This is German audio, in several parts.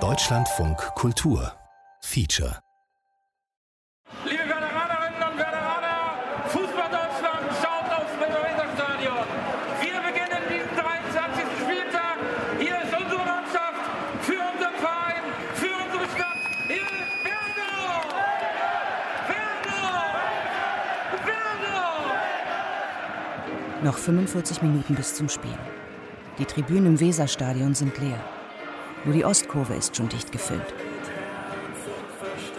Deutschlandfunk Kultur Feature Liebe Veteranerinnen und Veteraner, Fußball Deutschland schaut aufs Weserstadion. Wir beginnen diesen 23. Spieltag. Hier ist unsere Mannschaft für unseren Verein, für unsere Stadt. Hier ist Werder! Werder! Werder! Noch 45 Minuten bis zum Spiel. Die Tribünen im Weserstadion sind leer. Nur die Ostkurve ist schon dicht gefüllt.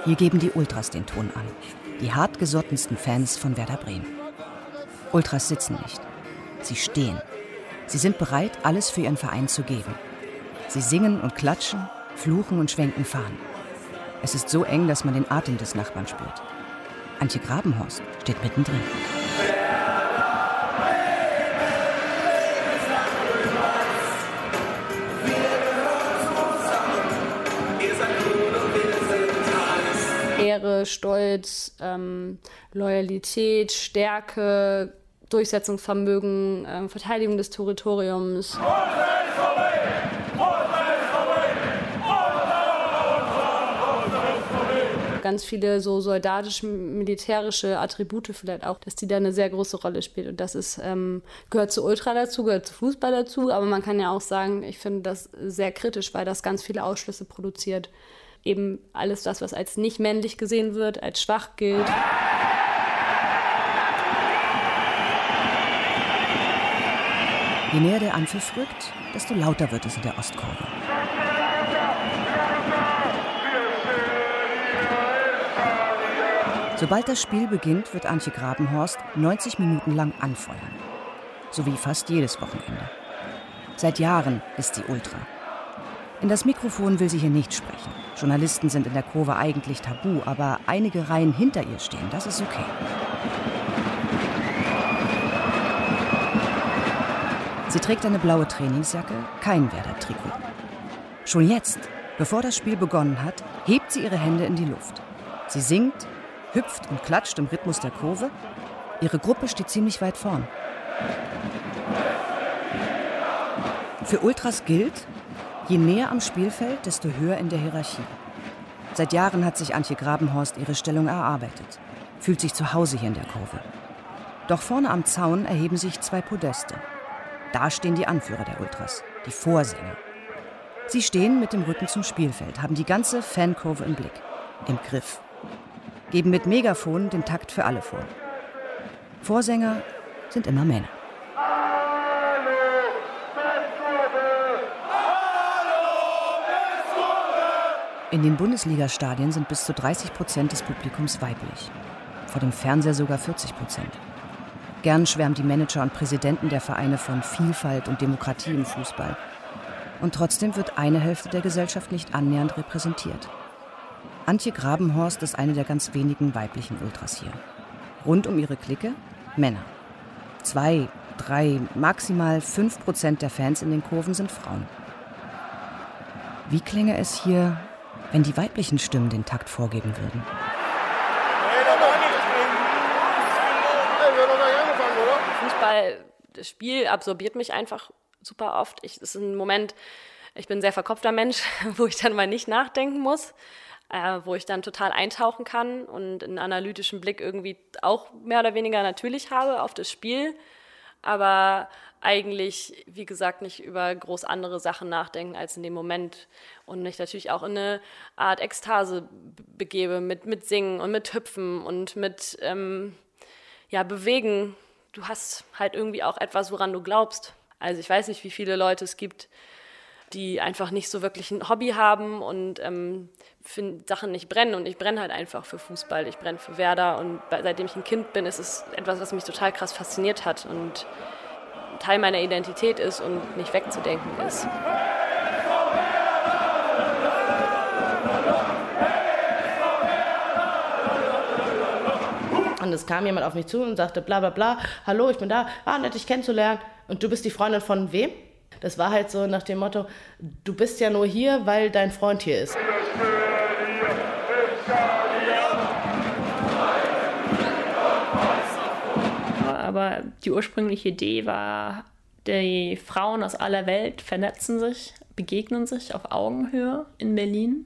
Hier geben die Ultras den Ton an. Die hartgesottensten Fans von Werder Bremen. Ultras sitzen nicht. Sie stehen. Sie sind bereit, alles für ihren Verein zu geben. Sie singen und klatschen, fluchen und schwenken Fahnen. Es ist so eng, dass man den Atem des Nachbarn spürt. Antje Grabenhorst steht mittendrin. Stolz, ähm, Loyalität, Stärke, Durchsetzungsvermögen, ähm, Verteidigung des Territoriums. Ganz viele so soldatisch-militärische Attribute vielleicht auch, dass die da eine sehr große Rolle spielt. Und das ist, ähm, gehört zu Ultra dazu, gehört zu Fußball dazu. Aber man kann ja auch sagen, ich finde das sehr kritisch, weil das ganz viele Ausschlüsse produziert eben alles das, was als nicht männlich gesehen wird, als schwach gilt. Je näher der Anpfiff rückt, desto lauter wird es in der Ostkurve. Sobald das Spiel beginnt, wird Antje Grabenhorst 90 Minuten lang anfeuern. So wie fast jedes Wochenende. Seit Jahren ist sie Ultra. In das Mikrofon will sie hier nicht sprechen. Journalisten sind in der Kurve eigentlich tabu, aber einige Reihen hinter ihr stehen, das ist okay. Sie trägt eine blaue Trainingsjacke, kein Werder-Trikot. Schon jetzt, bevor das Spiel begonnen hat, hebt sie ihre Hände in die Luft. Sie singt, hüpft und klatscht im Rhythmus der Kurve. Ihre Gruppe steht ziemlich weit vorn. Für Ultras gilt, Je näher am Spielfeld, desto höher in der Hierarchie. Seit Jahren hat sich Antje Grabenhorst ihre Stellung erarbeitet, fühlt sich zu Hause hier in der Kurve. Doch vorne am Zaun erheben sich zwei Podeste. Da stehen die Anführer der Ultras, die Vorsänger. Sie stehen mit dem Rücken zum Spielfeld, haben die ganze Fankurve im Blick, im Griff, geben mit Megafon den Takt für alle vor. Vorsänger sind immer Männer. In den Bundesliga-Stadien sind bis zu 30 Prozent des Publikums weiblich. Vor dem Fernseher sogar 40 Prozent. Gern schwärmen die Manager und Präsidenten der Vereine von Vielfalt und Demokratie im Fußball. Und trotzdem wird eine Hälfte der Gesellschaft nicht annähernd repräsentiert. Antje Grabenhorst ist eine der ganz wenigen weiblichen Ultras hier. Rund um ihre Clique Männer. Zwei, drei, maximal fünf Prozent der Fans in den Kurven sind Frauen. Wie klänge es hier, wenn die weiblichen Stimmen den Takt vorgeben würden. Fußball, das Spiel absorbiert mich einfach super oft. Ich, ist ein Moment, ich bin ein sehr verkopfter Mensch, wo ich dann mal nicht nachdenken muss, äh, wo ich dann total eintauchen kann und einen analytischen Blick irgendwie auch mehr oder weniger natürlich habe auf das Spiel aber eigentlich, wie gesagt, nicht über groß andere Sachen nachdenken als in dem Moment und mich natürlich auch in eine Art Ekstase begebe mit, mit Singen und mit Hüpfen und mit ähm, ja, Bewegen. Du hast halt irgendwie auch etwas, woran du glaubst. Also ich weiß nicht, wie viele Leute es gibt, die einfach nicht so wirklich ein Hobby haben und ähm, für Sachen nicht brennen. Und ich brenne halt einfach für Fußball, ich brenne für Werder. Und seitdem ich ein Kind bin, ist es etwas, was mich total krass fasziniert hat und Teil meiner Identität ist und nicht wegzudenken ist. Und es kam jemand auf mich zu und sagte, bla bla bla, hallo, ich bin da, ah, nett dich kennenzulernen. Und du bist die Freundin von wem? Das war halt so nach dem Motto, du bist ja nur hier, weil dein Freund hier ist. Aber die ursprüngliche Idee war, die Frauen aus aller Welt vernetzen sich begegnen sich auf Augenhöhe in Berlin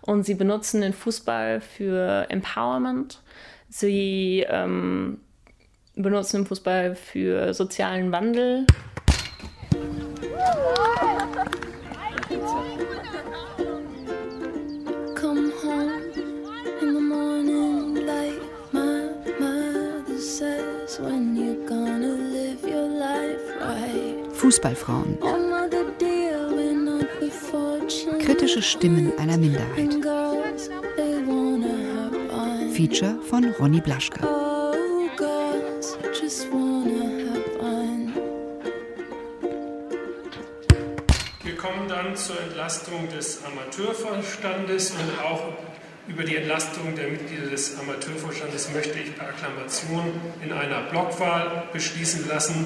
und sie benutzen den Fußball für Empowerment. Sie ähm, benutzen den Fußball für sozialen Wandel. Fußballfrauen. Kritische Stimmen einer Minderheit. Feature von Ronny Blaschke. Wir kommen dann zur Entlastung des Amateurvorstandes und auch über die Entlastung der Mitglieder des Amateurvorstandes möchte ich per Akklamation in einer Blockwahl beschließen lassen,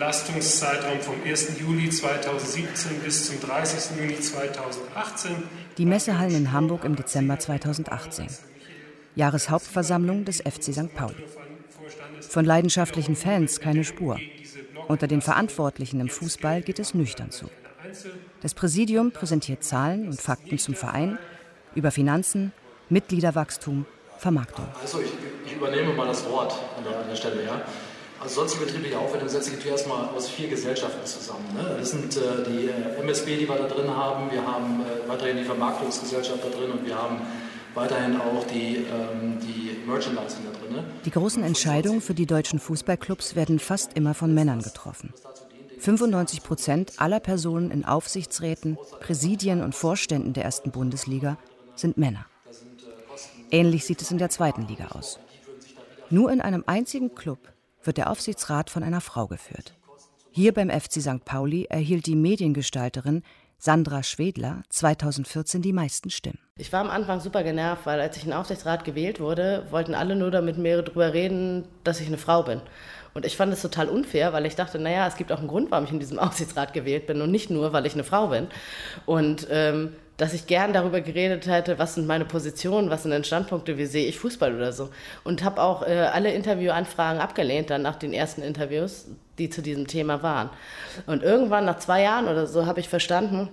Entlastungszeitraum vom 1. Juli 2017 bis zum 30. Juni 2018. Die Messehallen in Hamburg im Dezember 2018. Jahreshauptversammlung des FC St. Pauli. Von leidenschaftlichen Fans keine Spur. Unter den Verantwortlichen im Fußball geht es nüchtern zu. Das Präsidium präsentiert Zahlen und Fakten zum Verein über Finanzen, Mitgliederwachstum, Vermarktung. Also ich, ich übernehme mal das Wort an der, an der Stelle. Ja. Also sonstige betriebliche Aufwendung setzt sich erstmal aus vier Gesellschaften zusammen. Ne? Das sind äh, die äh, MSB, die wir da drin haben, wir haben äh, weiterhin die Vermarktungsgesellschaft da drin und wir haben weiterhin auch die, ähm, die Merchandising da drin. Ne? Die großen Entscheidungen für die deutschen Fußballclubs werden fast immer von Männern getroffen. 95 Prozent aller Personen in Aufsichtsräten, Präsidien und Vorständen der ersten Bundesliga sind Männer. Ähnlich sieht es in der zweiten Liga aus. Nur in einem einzigen Club wird der Aufsichtsrat von einer Frau geführt. Hier beim FC St. Pauli erhielt die Mediengestalterin Sandra Schwedler 2014 die meisten Stimmen. Ich war am Anfang super genervt, weil als ich in den Aufsichtsrat gewählt wurde, wollten alle nur damit mir darüber reden, dass ich eine Frau bin. Und ich fand es total unfair, weil ich dachte, naja, es gibt auch einen Grund, warum ich in diesem Aufsichtsrat gewählt bin und nicht nur, weil ich eine Frau bin. Und ähm, dass ich gern darüber geredet hätte, was sind meine Positionen, was sind denn Standpunkte, wie sehe ich Fußball oder so. Und habe auch äh, alle Interviewanfragen abgelehnt, dann nach den ersten Interviews, die zu diesem Thema waren. Und irgendwann, nach zwei Jahren oder so, habe ich verstanden,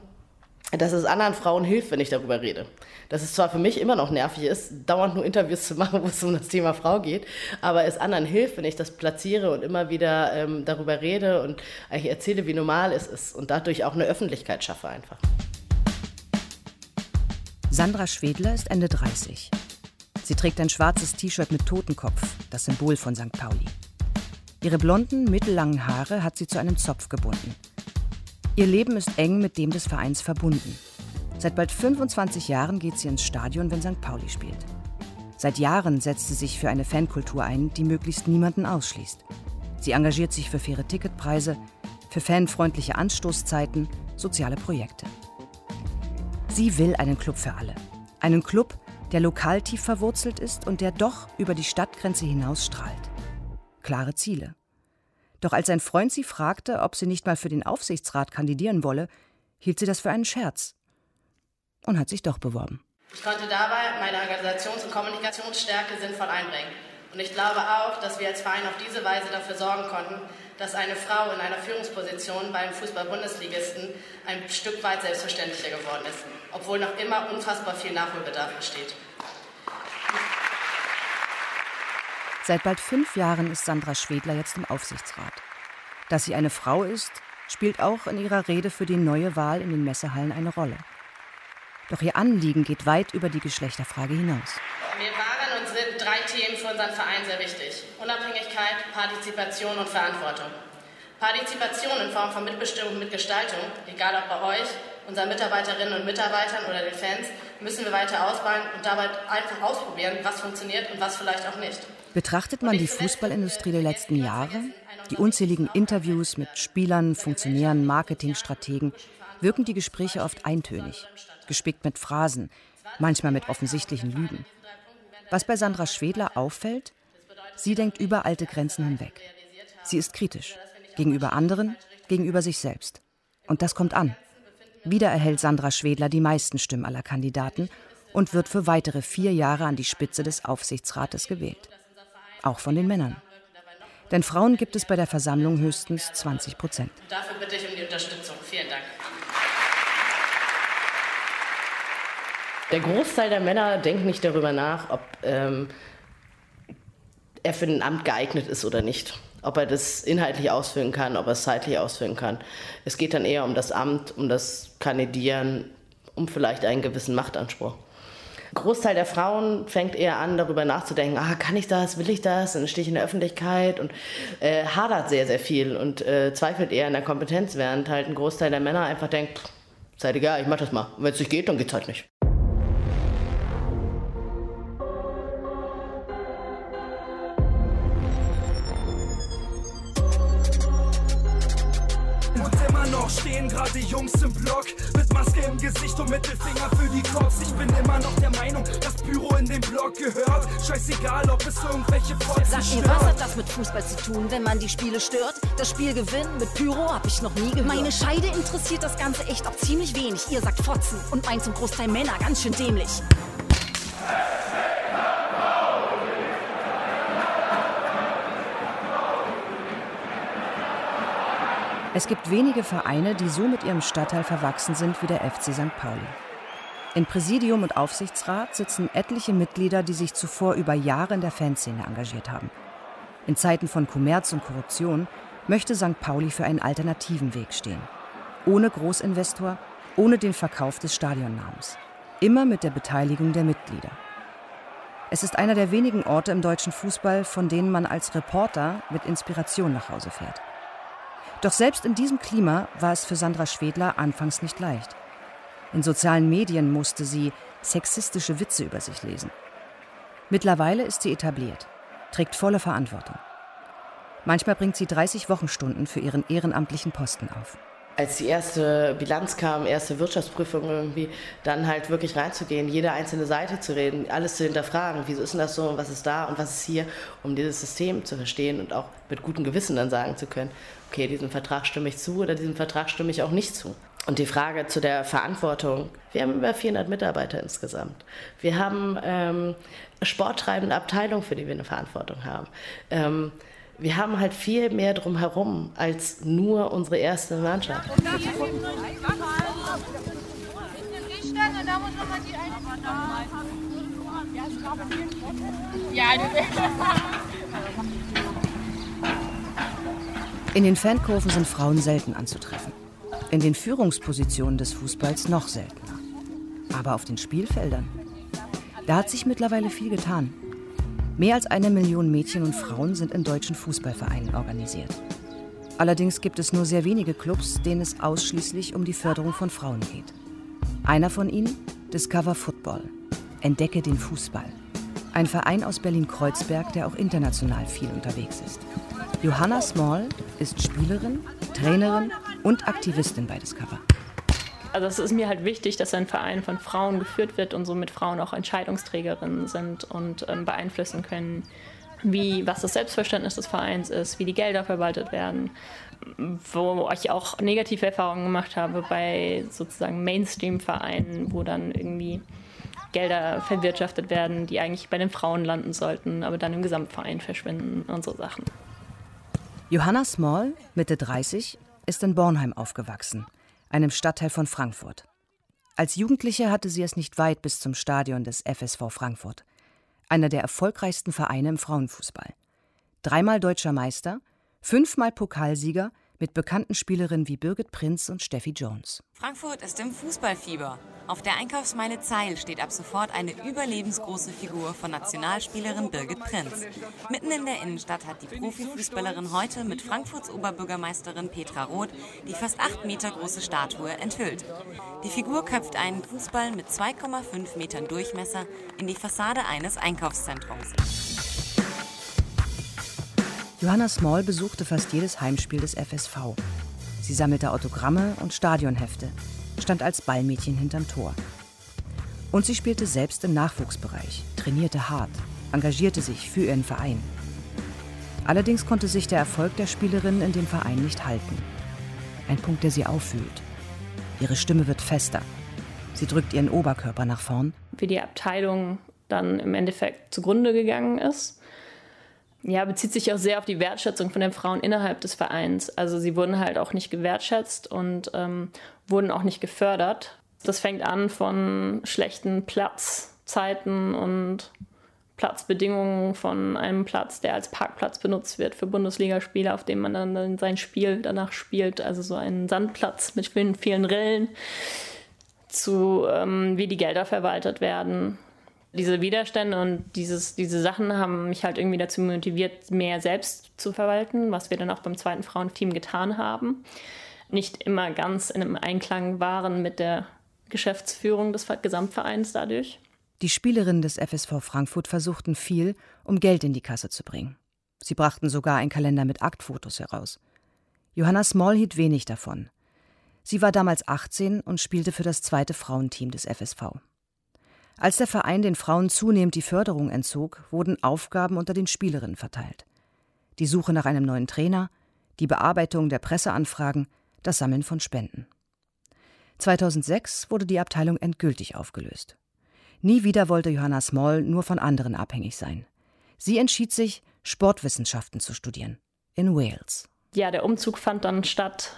dass es anderen Frauen hilft, wenn ich darüber rede. Dass es zwar für mich immer noch nervig ist, dauernd nur Interviews zu machen, wo es um das Thema Frau geht, aber es anderen hilft, wenn ich das platziere und immer wieder ähm, darüber rede und eigentlich erzähle, wie normal es ist und dadurch auch eine Öffentlichkeit schaffe einfach. Sandra Schwedler ist Ende 30. Sie trägt ein schwarzes T-Shirt mit Totenkopf, das Symbol von St. Pauli. Ihre blonden, mittellangen Haare hat sie zu einem Zopf gebunden. Ihr Leben ist eng mit dem des Vereins verbunden. Seit bald 25 Jahren geht sie ins Stadion, wenn St. Pauli spielt. Seit Jahren setzt sie sich für eine Fankultur ein, die möglichst niemanden ausschließt. Sie engagiert sich für faire Ticketpreise, für fanfreundliche Anstoßzeiten, soziale Projekte. Sie will einen Club für alle. Einen Club, der lokal tief verwurzelt ist und der doch über die Stadtgrenze hinaus strahlt. Klare Ziele. Doch als ein Freund sie fragte, ob sie nicht mal für den Aufsichtsrat kandidieren wolle, hielt sie das für einen Scherz und hat sich doch beworben. Ich konnte dabei meine Organisations- und Kommunikationsstärke sinnvoll einbringen. Und ich glaube auch, dass wir als Verein auf diese Weise dafür sorgen konnten, dass eine Frau in einer Führungsposition beim Fußball-Bundesligisten ein Stück weit selbstverständlicher geworden ist, obwohl noch immer unfassbar viel Nachholbedarf besteht. Seit bald fünf Jahren ist Sandra Schwedler jetzt im Aufsichtsrat. Dass sie eine Frau ist, spielt auch in ihrer Rede für die neue Wahl in den Messehallen eine Rolle. Doch ihr Anliegen geht weit über die Geschlechterfrage hinaus. Wir waren und sind drei Themen für unseren Verein sehr wichtig. Unabhängigkeit, Partizipation und Verantwortung. Partizipation in Form von Mitbestimmung und Mitgestaltung, egal ob bei euch, unseren Mitarbeiterinnen und Mitarbeitern oder den Fans, müssen wir weiter ausbauen und dabei einfach ausprobieren, was funktioniert und was vielleicht auch nicht. Betrachtet man die Fußballindustrie der letzten Jahre, die unzähligen Interviews mit Spielern, Funktionären, Marketingstrategen, wirken die Gespräche oft eintönig, gespickt mit Phrasen, manchmal mit offensichtlichen Lügen. Was bei Sandra Schwedler auffällt, sie denkt über alte Grenzen hinweg. Sie ist kritisch gegenüber anderen, gegenüber sich selbst. Und das kommt an. Wieder erhält Sandra Schwedler die meisten Stimmen aller Kandidaten und wird für weitere vier Jahre an die Spitze des Aufsichtsrates gewählt. Auch von den Männern. Denn Frauen gibt es bei der Versammlung höchstens 20 Prozent. Dafür bitte ich um die Unterstützung. Vielen Dank. Der Großteil der Männer denkt nicht darüber nach, ob ähm, er für ein Amt geeignet ist oder nicht. Ob er das inhaltlich ausführen kann, ob er es zeitlich ausführen kann. Es geht dann eher um das Amt, um das Kandidieren, um vielleicht einen gewissen Machtanspruch. Großteil der Frauen fängt eher an, darüber nachzudenken, ah, kann ich das, will ich das, dann stehe ich in der Öffentlichkeit und äh, hadert sehr, sehr viel und äh, zweifelt eher in der Kompetenz, während halt ein Großteil der Männer einfach denkt, seid egal, ich mach das mal. Wenn es nicht geht, dann geht's halt nicht. Jungs im Block mit Maske im Gesicht und Mittelfinger für die Cops. Ich bin immer noch der Meinung, das Büro in den Block gehört. Scheißegal, ob es irgendwelche Fotzen Sag mir, was hat das mit Fußball zu tun, wenn man die Spiele stört? Das Spiel gewinnen mit Pyro hab ich noch nie gehört. Meine Scheide interessiert das Ganze echt auch ziemlich wenig. Ihr sagt Fotzen und meint zum Großteil Männer ganz schön dämlich. Es gibt wenige Vereine, die so mit ihrem Stadtteil verwachsen sind wie der FC St. Pauli. In Präsidium und Aufsichtsrat sitzen etliche Mitglieder, die sich zuvor über Jahre in der Fanszene engagiert haben. In Zeiten von Kommerz und Korruption möchte St. Pauli für einen alternativen Weg stehen. Ohne Großinvestor, ohne den Verkauf des Stadionnamens. Immer mit der Beteiligung der Mitglieder. Es ist einer der wenigen Orte im deutschen Fußball, von denen man als Reporter mit Inspiration nach Hause fährt. Doch selbst in diesem Klima war es für Sandra Schwedler anfangs nicht leicht. In sozialen Medien musste sie sexistische Witze über sich lesen. Mittlerweile ist sie etabliert, trägt volle Verantwortung. Manchmal bringt sie 30 Wochenstunden für ihren ehrenamtlichen Posten auf als die erste Bilanz kam, erste Wirtschaftsprüfung irgendwie, dann halt wirklich reinzugehen, jede einzelne Seite zu reden, alles zu hinterfragen, wieso ist denn das so und was ist da und was ist hier, um dieses System zu verstehen und auch mit gutem Gewissen dann sagen zu können, okay, diesem Vertrag stimme ich zu oder diesem Vertrag stimme ich auch nicht zu. Und die Frage zu der Verantwortung, wir haben über 400 Mitarbeiter insgesamt. Wir haben ähm, sporttreibende Abteilungen, für die wir eine Verantwortung haben. Ähm, wir haben halt viel mehr drumherum als nur unsere erste Mannschaft. In den Fankurven sind Frauen selten anzutreffen. In den Führungspositionen des Fußballs noch seltener. Aber auf den Spielfeldern, da hat sich mittlerweile viel getan. Mehr als eine Million Mädchen und Frauen sind in deutschen Fußballvereinen organisiert. Allerdings gibt es nur sehr wenige Clubs, denen es ausschließlich um die Förderung von Frauen geht. Einer von ihnen, Discover Football. Entdecke den Fußball. Ein Verein aus Berlin-Kreuzberg, der auch international viel unterwegs ist. Johanna Small ist Spielerin, Trainerin und Aktivistin bei Discover. Also es ist mir halt wichtig, dass ein Verein von Frauen geführt wird und somit Frauen auch Entscheidungsträgerinnen sind und ähm, beeinflussen können, wie, was das Selbstverständnis des Vereins ist, wie die Gelder verwaltet werden. Wo ich auch negative Erfahrungen gemacht habe bei sozusagen Mainstream-Vereinen, wo dann irgendwie Gelder verwirtschaftet werden, die eigentlich bei den Frauen landen sollten, aber dann im Gesamtverein verschwinden und so Sachen. Johanna Small, Mitte 30, ist in Bornheim aufgewachsen einem Stadtteil von Frankfurt. Als Jugendliche hatte sie es nicht weit bis zum Stadion des FSV Frankfurt, einer der erfolgreichsten Vereine im Frauenfußball. Dreimal deutscher Meister, fünfmal Pokalsieger mit bekannten Spielerinnen wie Birgit Prinz und Steffi Jones. Frankfurt ist im Fußballfieber. Auf der Einkaufsmeile Zeil steht ab sofort eine überlebensgroße Figur von Nationalspielerin Birgit Prinz. Mitten in der Innenstadt hat die Profifußballerin heute mit Frankfurts Oberbürgermeisterin Petra Roth die fast acht Meter große Statue enthüllt. Die Figur köpft einen Fußball mit 2,5 Metern Durchmesser in die Fassade eines Einkaufszentrums. Johanna Small besuchte fast jedes Heimspiel des FSV. Sie sammelte Autogramme und Stadionhefte, stand als Ballmädchen hinterm Tor. Und sie spielte selbst im Nachwuchsbereich, trainierte hart, engagierte sich für ihren Verein. Allerdings konnte sich der Erfolg der Spielerin in dem Verein nicht halten. Ein Punkt, der sie auffühlt. Ihre Stimme wird fester. Sie drückt ihren Oberkörper nach vorn. Wie die Abteilung dann im Endeffekt zugrunde gegangen ist, ja, bezieht sich auch sehr auf die Wertschätzung von den Frauen innerhalb des Vereins. Also sie wurden halt auch nicht gewertschätzt und ähm, wurden auch nicht gefördert. Das fängt an von schlechten Platzzeiten und Platzbedingungen von einem Platz, der als Parkplatz benutzt wird für Bundesligaspiele, auf dem man dann sein Spiel danach spielt. Also so einen Sandplatz mit vielen, vielen Rillen, zu ähm, wie die Gelder verwaltet werden. Diese Widerstände und dieses, diese Sachen haben mich halt irgendwie dazu motiviert, mehr selbst zu verwalten, was wir dann auch beim zweiten Frauenteam getan haben. Nicht immer ganz in einem Einklang waren mit der Geschäftsführung des Gesamtvereins dadurch. Die Spielerinnen des FSV Frankfurt versuchten viel, um Geld in die Kasse zu bringen. Sie brachten sogar einen Kalender mit Aktfotos heraus. Johanna Small hielt wenig davon. Sie war damals 18 und spielte für das zweite Frauenteam des FSV. Als der Verein den Frauen zunehmend die Förderung entzog, wurden Aufgaben unter den Spielerinnen verteilt. Die Suche nach einem neuen Trainer, die Bearbeitung der Presseanfragen, das Sammeln von Spenden. 2006 wurde die Abteilung endgültig aufgelöst. Nie wieder wollte Johanna Small nur von anderen abhängig sein. Sie entschied sich, Sportwissenschaften zu studieren. In Wales. Ja, der Umzug fand dann statt.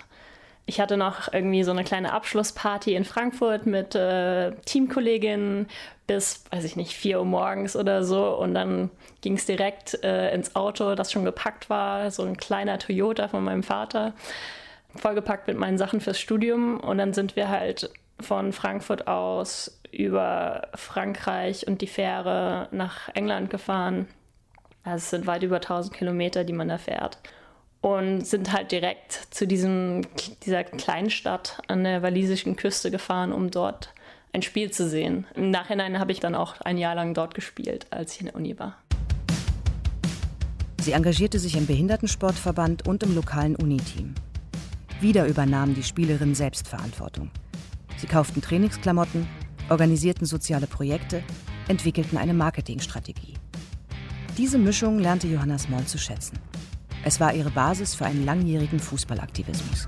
Ich hatte noch irgendwie so eine kleine Abschlussparty in Frankfurt mit äh, Teamkolleginnen bis, weiß ich nicht, 4 Uhr morgens oder so. Und dann ging es direkt äh, ins Auto, das schon gepackt war, so ein kleiner Toyota von meinem Vater, vollgepackt mit meinen Sachen fürs Studium. Und dann sind wir halt von Frankfurt aus über Frankreich und die Fähre nach England gefahren. Also es sind weit über 1000 Kilometer, die man da fährt. Und sind halt direkt zu diesem, dieser Kleinstadt an der walisischen Küste gefahren, um dort ein Spiel zu sehen. Im Nachhinein habe ich dann auch ein Jahr lang dort gespielt, als ich in der Uni war. Sie engagierte sich im Behindertensportverband und im lokalen Uniteam. Wieder übernahmen die Spielerinnen Selbstverantwortung. Sie kauften Trainingsklamotten, organisierten soziale Projekte, entwickelten eine Marketingstrategie. Diese Mischung lernte Johanna Small zu schätzen. Es war ihre Basis für einen langjährigen Fußballaktivismus.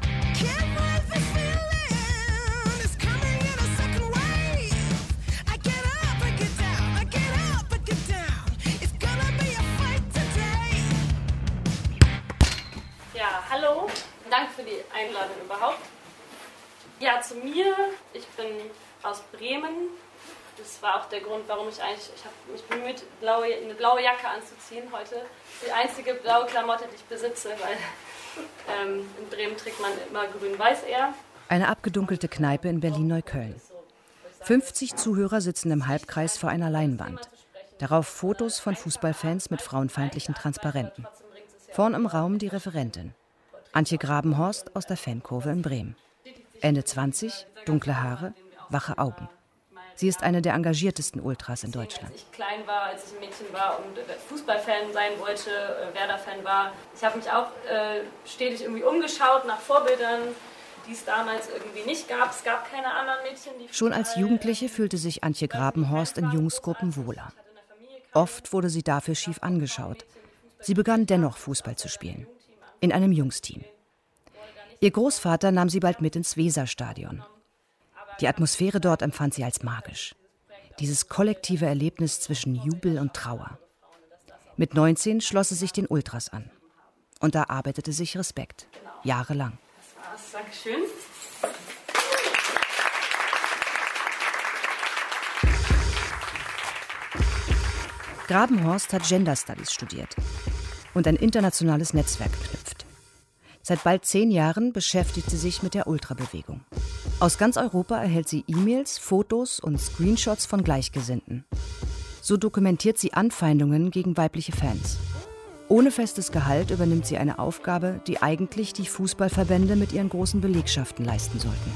Ja, hallo. Danke für die Einladung überhaupt. Ja, zu mir. Ich bin aus Bremen. Das war auch der Grund, warum ich eigentlich, ich habe mich bemüht, blaue, eine blaue Jacke anzuziehen heute. Die einzige blaue Klamotte, die ich besitze, weil ähm, in Bremen trägt man immer grün-weiß eher. Eine abgedunkelte Kneipe in Berlin-Neukölln. 50 Zuhörer sitzen im Halbkreis vor einer Leinwand. Darauf Fotos von Fußballfans mit frauenfeindlichen Transparenten. Vorn im Raum die Referentin. Antje Grabenhorst aus der Fankurve in Bremen. Ende 20, dunkle Haare, wache Augen. Sie ist eine der engagiertesten Ultras in Deutschland. Als ich klein war, als ich ein Mädchen war und Fußballfan sein wollte, äh, Werder-Fan war, ich habe mich auch äh, stetig irgendwie umgeschaut nach Vorbildern, die es damals irgendwie nicht gab. Es gab keine anderen Mädchen, die Schon als Jugendliche fühlte sich Antje Grabenhorst in Jungsgruppen wohler. Oft wurde sie dafür schief angeschaut. Sie begann dennoch Fußball zu spielen. In einem Jungsteam. Ihr Großvater nahm sie bald mit ins Weserstadion. Die Atmosphäre dort empfand sie als magisch. Dieses kollektive Erlebnis zwischen Jubel und Trauer. Mit 19 schloss sie sich den Ultras an. Und da arbeitete sich Respekt. Jahrelang. Das war's. Dankeschön. Grabenhorst hat Gender Studies studiert und ein internationales Netzwerk geknüpft. Seit bald zehn Jahren beschäftigt sie sich mit der Ultrabewegung. Aus ganz Europa erhält sie E-Mails, Fotos und Screenshots von Gleichgesinnten. So dokumentiert sie Anfeindungen gegen weibliche Fans. Ohne festes Gehalt übernimmt sie eine Aufgabe, die eigentlich die Fußballverbände mit ihren großen Belegschaften leisten sollten.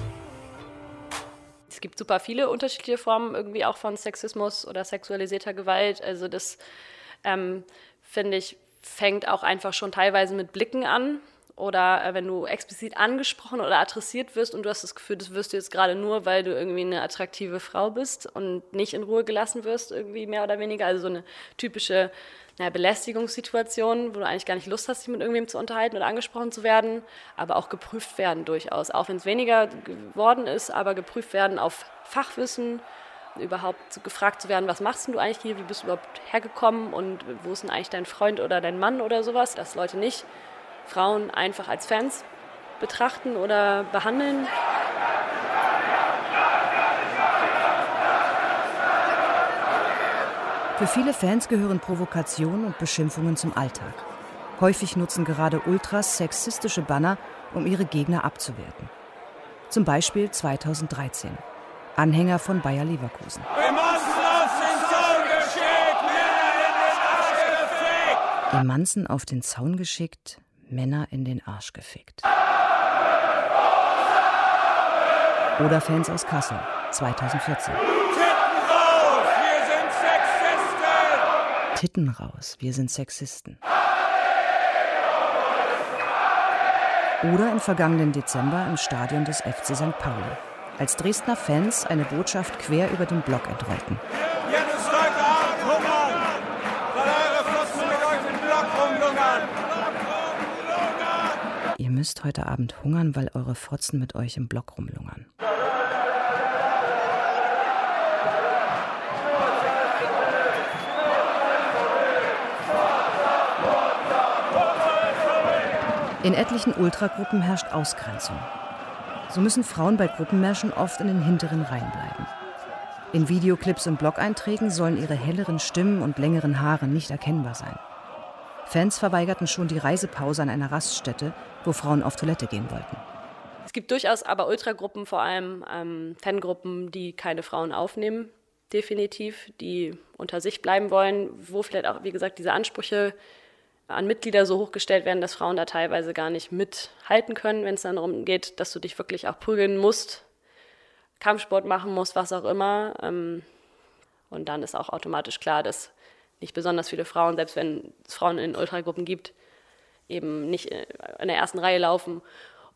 Es gibt super viele unterschiedliche Formen irgendwie auch von Sexismus oder sexualisierter Gewalt. Also das ähm, finde ich fängt auch einfach schon teilweise mit Blicken an oder äh, wenn du explizit angesprochen oder adressiert wirst und du hast das Gefühl, das wirst du jetzt gerade nur, weil du irgendwie eine attraktive Frau bist und nicht in Ruhe gelassen wirst, irgendwie mehr oder weniger. Also so eine typische naja, Belästigungssituation, wo du eigentlich gar nicht Lust hast, dich mit irgendwem zu unterhalten oder angesprochen zu werden, aber auch geprüft werden durchaus. Auch wenn es weniger geworden ist, aber geprüft werden auf Fachwissen, überhaupt gefragt zu werden, was machst du eigentlich hier, wie bist du überhaupt hergekommen und wo ist denn eigentlich dein Freund oder dein Mann oder sowas, dass Leute nicht Frauen einfach als Fans betrachten oder behandeln. Für viele Fans gehören Provokationen und Beschimpfungen zum Alltag. Häufig nutzen gerade Ultras sexistische Banner, um ihre Gegner abzuwerten. Zum Beispiel 2013. Anhänger von Bayer Leverkusen. Wir auf den Zaun geschickt, Männer in den Arsch gefickt. Im Manzen auf den Zaun geschickt, oder Fans aus Kassel, 2014. Titten raus, wir sind Sexisten. Oder im vergangenen Dezember im Stadion des FC St. Pauli, als Dresdner Fans eine Botschaft quer über den Block entrollten. Jetzt heute Abend hungern, weil eure Flossen mit euch im Block rumlungern. Ihr müsst heute Abend hungern, weil eure Fotzen mit euch im Block rumlungern. In etlichen Ultragruppen herrscht Ausgrenzung. So müssen Frauen bei Gruppenmärschen oft in den hinteren Reihen bleiben. In Videoclips und Blog-Einträgen sollen ihre helleren Stimmen und längeren Haare nicht erkennbar sein. Fans verweigerten schon die Reisepause an einer Raststätte, wo Frauen auf Toilette gehen wollten. Es gibt durchaus aber Ultragruppen, vor allem ähm, Fangruppen, die keine Frauen aufnehmen, definitiv, die unter sich bleiben wollen, wo vielleicht auch, wie gesagt, diese Ansprüche an Mitglieder so hochgestellt werden, dass Frauen da teilweise gar nicht mithalten können, wenn es dann darum geht, dass du dich wirklich auch prügeln musst, Kampfsport machen musst, was auch immer. Ähm, und dann ist auch automatisch klar, dass nicht besonders viele Frauen, selbst wenn es Frauen in Ultragruppen gibt, eben nicht in der ersten Reihe laufen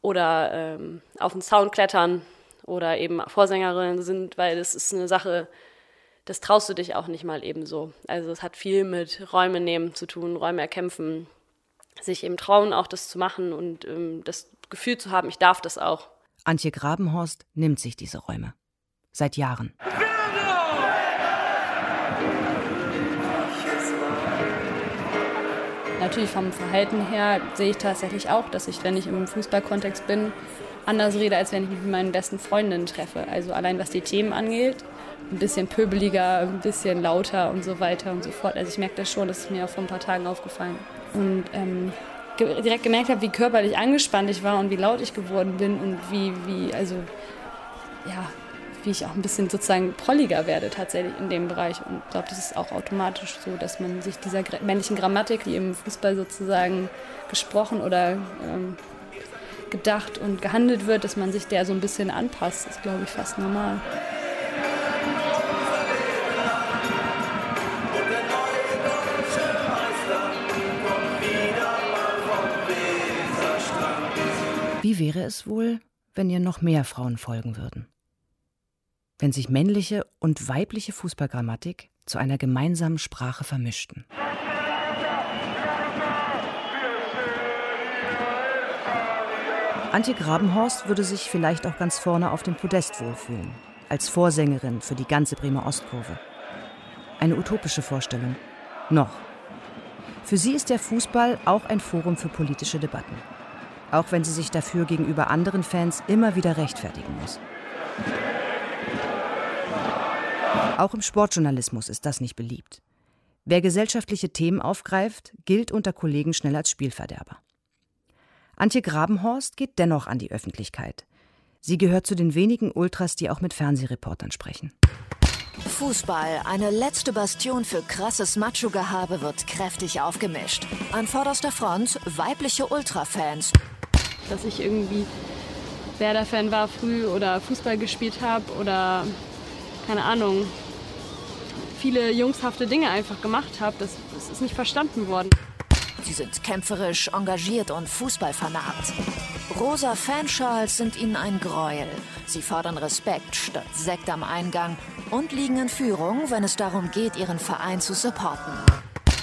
oder ähm, auf den Zaun klettern oder eben Vorsängerinnen sind, weil das ist eine Sache, das traust du dich auch nicht mal eben so. Also es hat viel mit Räume nehmen zu tun, Räume erkämpfen, sich eben trauen, auch das zu machen und ähm, das Gefühl zu haben, ich darf das auch. Antje Grabenhorst nimmt sich diese Räume. Seit Jahren. Natürlich vom Verhalten her sehe ich tatsächlich auch, dass ich, wenn ich im Fußballkontext bin, anders rede, als wenn ich mich mit meinen besten Freundinnen treffe. Also allein was die Themen angeht, ein bisschen pöbeliger, ein bisschen lauter und so weiter und so fort. Also ich merke das schon, das ist mir vor ein paar Tagen aufgefallen. Und ähm, ge direkt gemerkt habe, wie körperlich angespannt ich war und wie laut ich geworden bin und wie, wie, also, ja, wie ich auch ein bisschen sozusagen prolliger werde tatsächlich in dem Bereich. Und ich glaube, das ist auch automatisch so, dass man sich dieser männlichen Grammatik, die im Fußball sozusagen gesprochen oder ähm, gedacht und gehandelt wird, dass man sich der so ein bisschen anpasst, ist, glaube ich, fast normal. Wie wäre es wohl, wenn ihr noch mehr Frauen folgen würden? Wenn sich männliche und weibliche Fußballgrammatik zu einer gemeinsamen Sprache vermischten. Antje Grabenhorst würde sich vielleicht auch ganz vorne auf dem Podest wohlfühlen, als Vorsängerin für die ganze Bremer Ostkurve. Eine utopische Vorstellung. Noch. Für sie ist der Fußball auch ein Forum für politische Debatten auch wenn sie sich dafür gegenüber anderen Fans immer wieder rechtfertigen muss. Auch im Sportjournalismus ist das nicht beliebt. Wer gesellschaftliche Themen aufgreift, gilt unter Kollegen schnell als Spielverderber. Antje Grabenhorst geht dennoch an die Öffentlichkeit. Sie gehört zu den wenigen Ultras, die auch mit Fernsehreportern sprechen. Fußball, eine letzte Bastion für krasses Macho-Gehabe, wird kräftig aufgemischt. An vorderster Front weibliche Ultra-Fans dass ich irgendwie Werder-Fan war früh oder Fußball gespielt habe oder keine Ahnung, viele jungshafte Dinge einfach gemacht habe. Das, das ist nicht verstanden worden. Sie sind kämpferisch, engagiert und fußballvernarbt. Rosa Fanschals sind ihnen ein Gräuel. Sie fordern Respekt statt Sekt am Eingang und liegen in Führung, wenn es darum geht, ihren Verein zu supporten.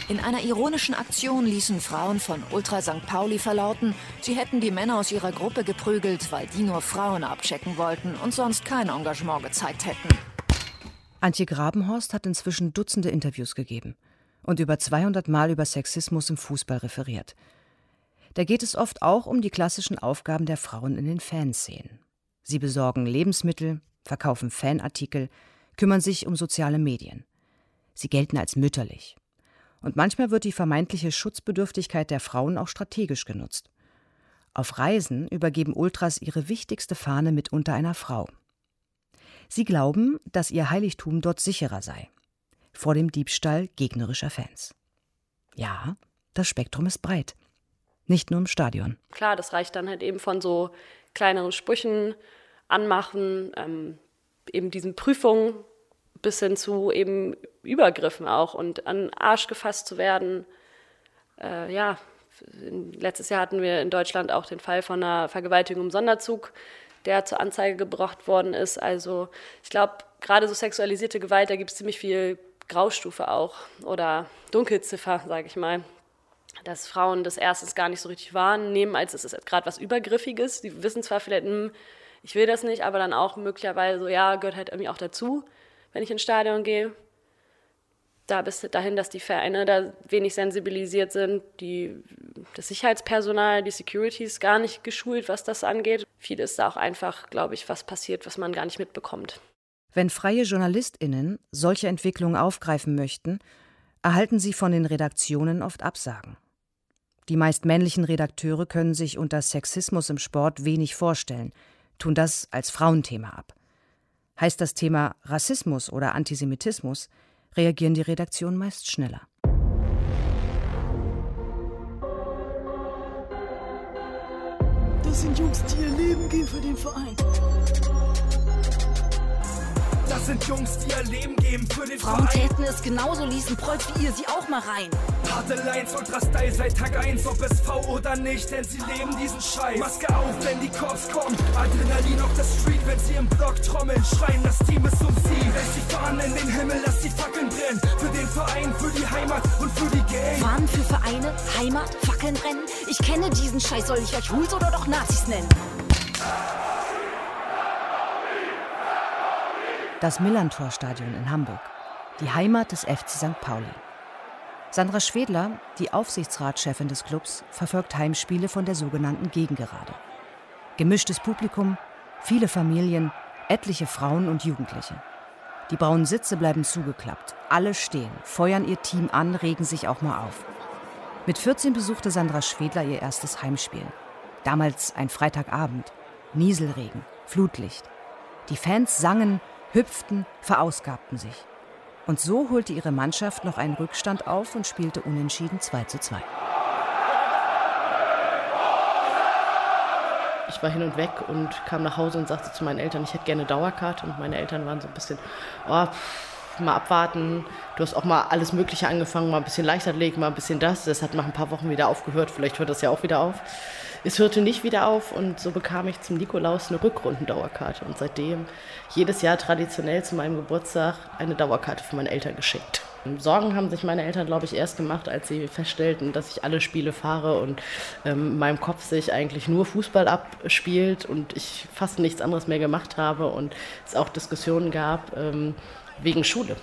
In einer ironischen Aktion ließen Frauen von Ultra St. Pauli verlauten, sie hätten die Männer aus ihrer Gruppe geprügelt, weil die nur Frauen abchecken wollten und sonst kein Engagement gezeigt hätten. Antje Grabenhorst hat inzwischen Dutzende Interviews gegeben und über 200 Mal über Sexismus im Fußball referiert. Da geht es oft auch um die klassischen Aufgaben der Frauen in den Fanszenen. Sie besorgen Lebensmittel, verkaufen Fanartikel, kümmern sich um soziale Medien. Sie gelten als mütterlich. Und manchmal wird die vermeintliche Schutzbedürftigkeit der Frauen auch strategisch genutzt. Auf Reisen übergeben Ultras ihre wichtigste Fahne mitunter einer Frau. Sie glauben, dass ihr Heiligtum dort sicherer sei. Vor dem Diebstahl gegnerischer Fans. Ja, das Spektrum ist breit. Nicht nur im Stadion. Klar, das reicht dann halt eben von so kleineren Sprüchen, Anmachen, ähm, eben diesen Prüfungen bis hin zu eben Übergriffen auch und an Arsch gefasst zu werden. Äh, ja, letztes Jahr hatten wir in Deutschland auch den Fall von einer Vergewaltigung im Sonderzug, der zur Anzeige gebracht worden ist. Also ich glaube, gerade so sexualisierte Gewalt, da gibt es ziemlich viel Graustufe auch oder Dunkelziffer, sage ich mal. Dass Frauen das erstens gar nicht so richtig wahrnehmen, als es ist gerade was Übergriffiges. Die wissen zwar vielleicht, hm, ich will das nicht, aber dann auch möglicherweise ja, gehört halt irgendwie auch dazu, wenn ich ins Stadion gehe. Da bis dahin, dass die Vereine da wenig sensibilisiert sind, die, das Sicherheitspersonal, die Securities gar nicht geschult, was das angeht. Viel ist da auch einfach, glaube ich, was passiert, was man gar nicht mitbekommt. Wenn freie JournalistInnen solche Entwicklungen aufgreifen möchten, erhalten sie von den Redaktionen oft Absagen. Die meist männlichen Redakteure können sich unter Sexismus im Sport wenig vorstellen – tun das als Frauenthema ab. Heißt das Thema Rassismus oder Antisemitismus, reagieren die Redaktionen meist schneller. Das sind Jungs, die ihr Leben geben für den Verein. Das sind Jungs, die ihr Leben geben für den Frauen Verein. täten es genauso, ließen Prolz wie ihr sie auch mal rein. Harte Lines, Ultra-Style seit Tag 1, ob es V oder nicht, denn sie leben diesen Scheiß. Maske auf, wenn die Cops kommen, Adrenalin auf der Street, wenn sie im Block trommeln, schreien, das Team ist um sie. Lässt die Fahnen in den Himmel, lass die Fackeln brennen, für den Verein, für die Heimat und für die Gang. Fahnen für Vereine, Heimat, Fackeln brennen. Ich kenne diesen Scheiß, soll ich euch Hools oder doch Nazis nennen? Das Millantor-Stadion in Hamburg, die Heimat des FC St. Pauli. Sandra Schwedler, die Aufsichtsratschefin des Clubs, verfolgt Heimspiele von der sogenannten Gegengerade. Gemischtes Publikum, viele Familien, etliche Frauen und Jugendliche. Die braunen Sitze bleiben zugeklappt. Alle stehen, feuern ihr Team an, regen sich auch mal auf. Mit 14 besuchte Sandra Schwedler ihr erstes Heimspiel. Damals ein Freitagabend. Nieselregen, Flutlicht. Die Fans sangen, hüpften, verausgabten sich. Und so holte ihre Mannschaft noch einen Rückstand auf und spielte unentschieden 2 zu 2. Ich war hin und weg und kam nach Hause und sagte zu meinen Eltern, ich hätte gerne eine Dauerkarte. Und meine Eltern waren so ein bisschen, oh, pff, mal abwarten. Du hast auch mal alles Mögliche angefangen, mal ein bisschen Leichtathletik, mal ein bisschen das. Das hat nach ein paar Wochen wieder aufgehört. Vielleicht hört das ja auch wieder auf. Es hörte nicht wieder auf und so bekam ich zum Nikolaus eine Rückrundendauerkarte. Und seitdem jedes Jahr traditionell zu meinem Geburtstag eine Dauerkarte für meine Eltern geschenkt. Sorgen haben sich meine Eltern, glaube ich, erst gemacht, als sie feststellten, dass ich alle Spiele fahre und ähm, in meinem Kopf sich eigentlich nur Fußball abspielt und ich fast nichts anderes mehr gemacht habe und es auch Diskussionen gab ähm, wegen Schule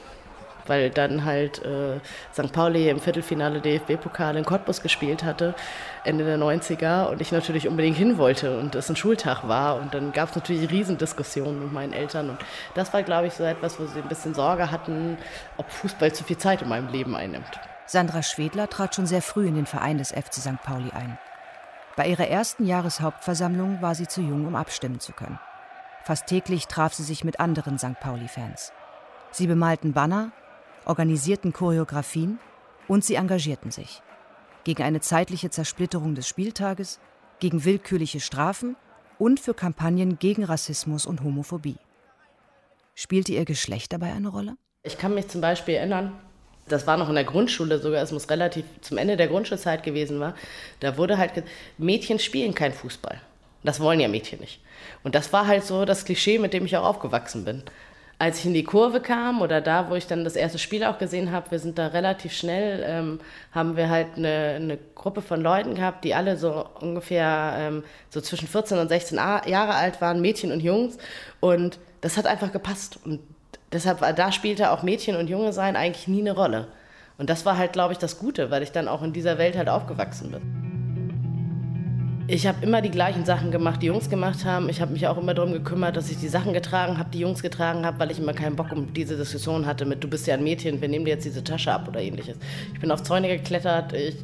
weil dann halt äh, St. Pauli im Viertelfinale DFB-Pokal in Cottbus gespielt hatte, Ende der 90er, und ich natürlich unbedingt hin wollte und es ein Schultag war. Und dann gab es natürlich Riesendiskussionen mit meinen Eltern. Und das war, glaube ich, so etwas, wo sie ein bisschen Sorge hatten, ob Fußball zu viel Zeit in meinem Leben einnimmt. Sandra Schwedler trat schon sehr früh in den Verein des FC St. Pauli ein. Bei ihrer ersten Jahreshauptversammlung war sie zu jung, um abstimmen zu können. Fast täglich traf sie sich mit anderen St. Pauli-Fans. Sie bemalten Banner, organisierten Choreografien und sie engagierten sich. Gegen eine zeitliche Zersplitterung des Spieltages, gegen willkürliche Strafen und für Kampagnen gegen Rassismus und Homophobie. Spielte ihr Geschlecht dabei eine Rolle? Ich kann mich zum Beispiel erinnern, das war noch in der Grundschule sogar, es muss relativ zum Ende der Grundschulzeit gewesen war, da wurde halt, Mädchen spielen kein Fußball. Das wollen ja Mädchen nicht. Und das war halt so das Klischee, mit dem ich auch aufgewachsen bin als ich in die Kurve kam oder da, wo ich dann das erste Spiel auch gesehen habe, wir sind da relativ schnell, ähm, haben wir halt eine, eine, Gruppe von Leuten gehabt, die alle so ungefähr ähm, so zwischen 14 und 16 Jahre alt waren, Mädchen und Jungs. Und das hat einfach gepasst. Und deshalb, da spielte auch Mädchen und Junge sein eigentlich nie eine Rolle. Und das war halt, glaube ich, das Gute, weil ich dann auch in dieser Welt halt aufgewachsen bin. Ich habe immer die gleichen Sachen gemacht, die Jungs gemacht haben. Ich habe mich auch immer darum gekümmert, dass ich die Sachen getragen habe, die Jungs getragen haben, weil ich immer keinen Bock um diese Diskussion hatte mit, du bist ja ein Mädchen, wir nehmen dir jetzt diese Tasche ab oder ähnliches. Ich bin auf Zäune geklettert, ich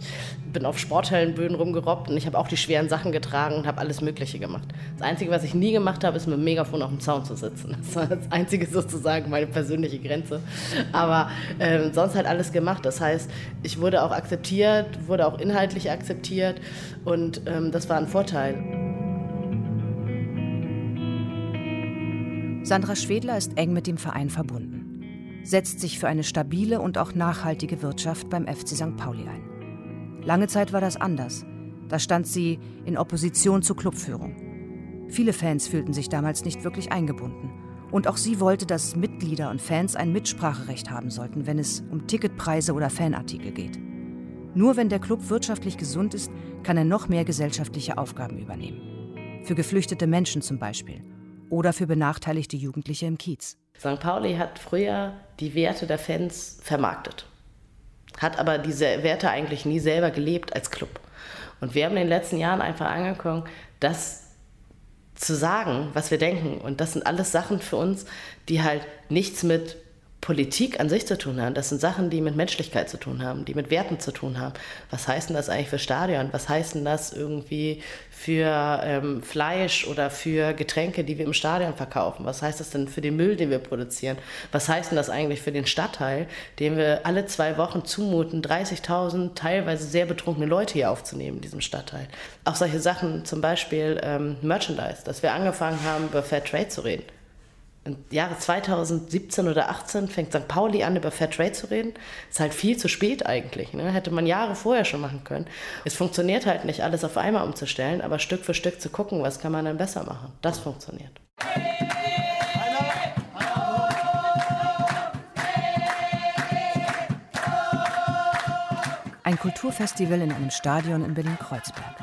bin auf Sporthallenböden rumgerobbt und ich habe auch die schweren Sachen getragen und habe alles Mögliche gemacht. Das Einzige, was ich nie gemacht habe, ist mit dem Megafon auf dem Zaun zu sitzen. Das war das Einzige sozusagen meine persönliche Grenze. Aber äh, sonst halt alles gemacht. Das heißt, ich wurde auch akzeptiert, wurde auch inhaltlich akzeptiert und ähm, das war ein Vorteil. Sandra Schwedler ist eng mit dem Verein verbunden, setzt sich für eine stabile und auch nachhaltige Wirtschaft beim FC St. Pauli ein. Lange Zeit war das anders. Da stand sie in Opposition zur Clubführung. Viele Fans fühlten sich damals nicht wirklich eingebunden. Und auch sie wollte, dass Mitglieder und Fans ein Mitspracherecht haben sollten, wenn es um Ticketpreise oder Fanartikel geht. Nur wenn der Club wirtschaftlich gesund ist, kann er noch mehr gesellschaftliche Aufgaben übernehmen. Für geflüchtete Menschen zum Beispiel. Oder für benachteiligte Jugendliche im Kiez. St. Pauli hat früher die Werte der Fans vermarktet. Hat aber diese Werte eigentlich nie selber gelebt als Club. Und wir haben in den letzten Jahren einfach angekommen, das zu sagen, was wir denken. Und das sind alles Sachen für uns, die halt nichts mit Politik an sich zu tun haben. Das sind Sachen, die mit Menschlichkeit zu tun haben, die mit Werten zu tun haben. Was heißt denn das eigentlich für Stadion? Was heißt denn das irgendwie für ähm, Fleisch oder für Getränke, die wir im Stadion verkaufen? Was heißt das denn für den Müll, den wir produzieren? Was heißt denn das eigentlich für den Stadtteil, dem wir alle zwei Wochen zumuten, 30.000 teilweise sehr betrunkene Leute hier aufzunehmen in diesem Stadtteil? Auch solche Sachen, zum Beispiel ähm, Merchandise, dass wir angefangen haben, über Fair Trade zu reden. Im Jahre 2017 oder 18 fängt St. Pauli an, über Fair Trade zu reden. Ist halt viel zu spät eigentlich. Ne? Hätte man Jahre vorher schon machen können. Es funktioniert halt nicht, alles auf einmal umzustellen, aber Stück für Stück zu gucken, was kann man dann besser machen. Das funktioniert. Ein Kulturfestival in einem Stadion in Berlin-Kreuzberg.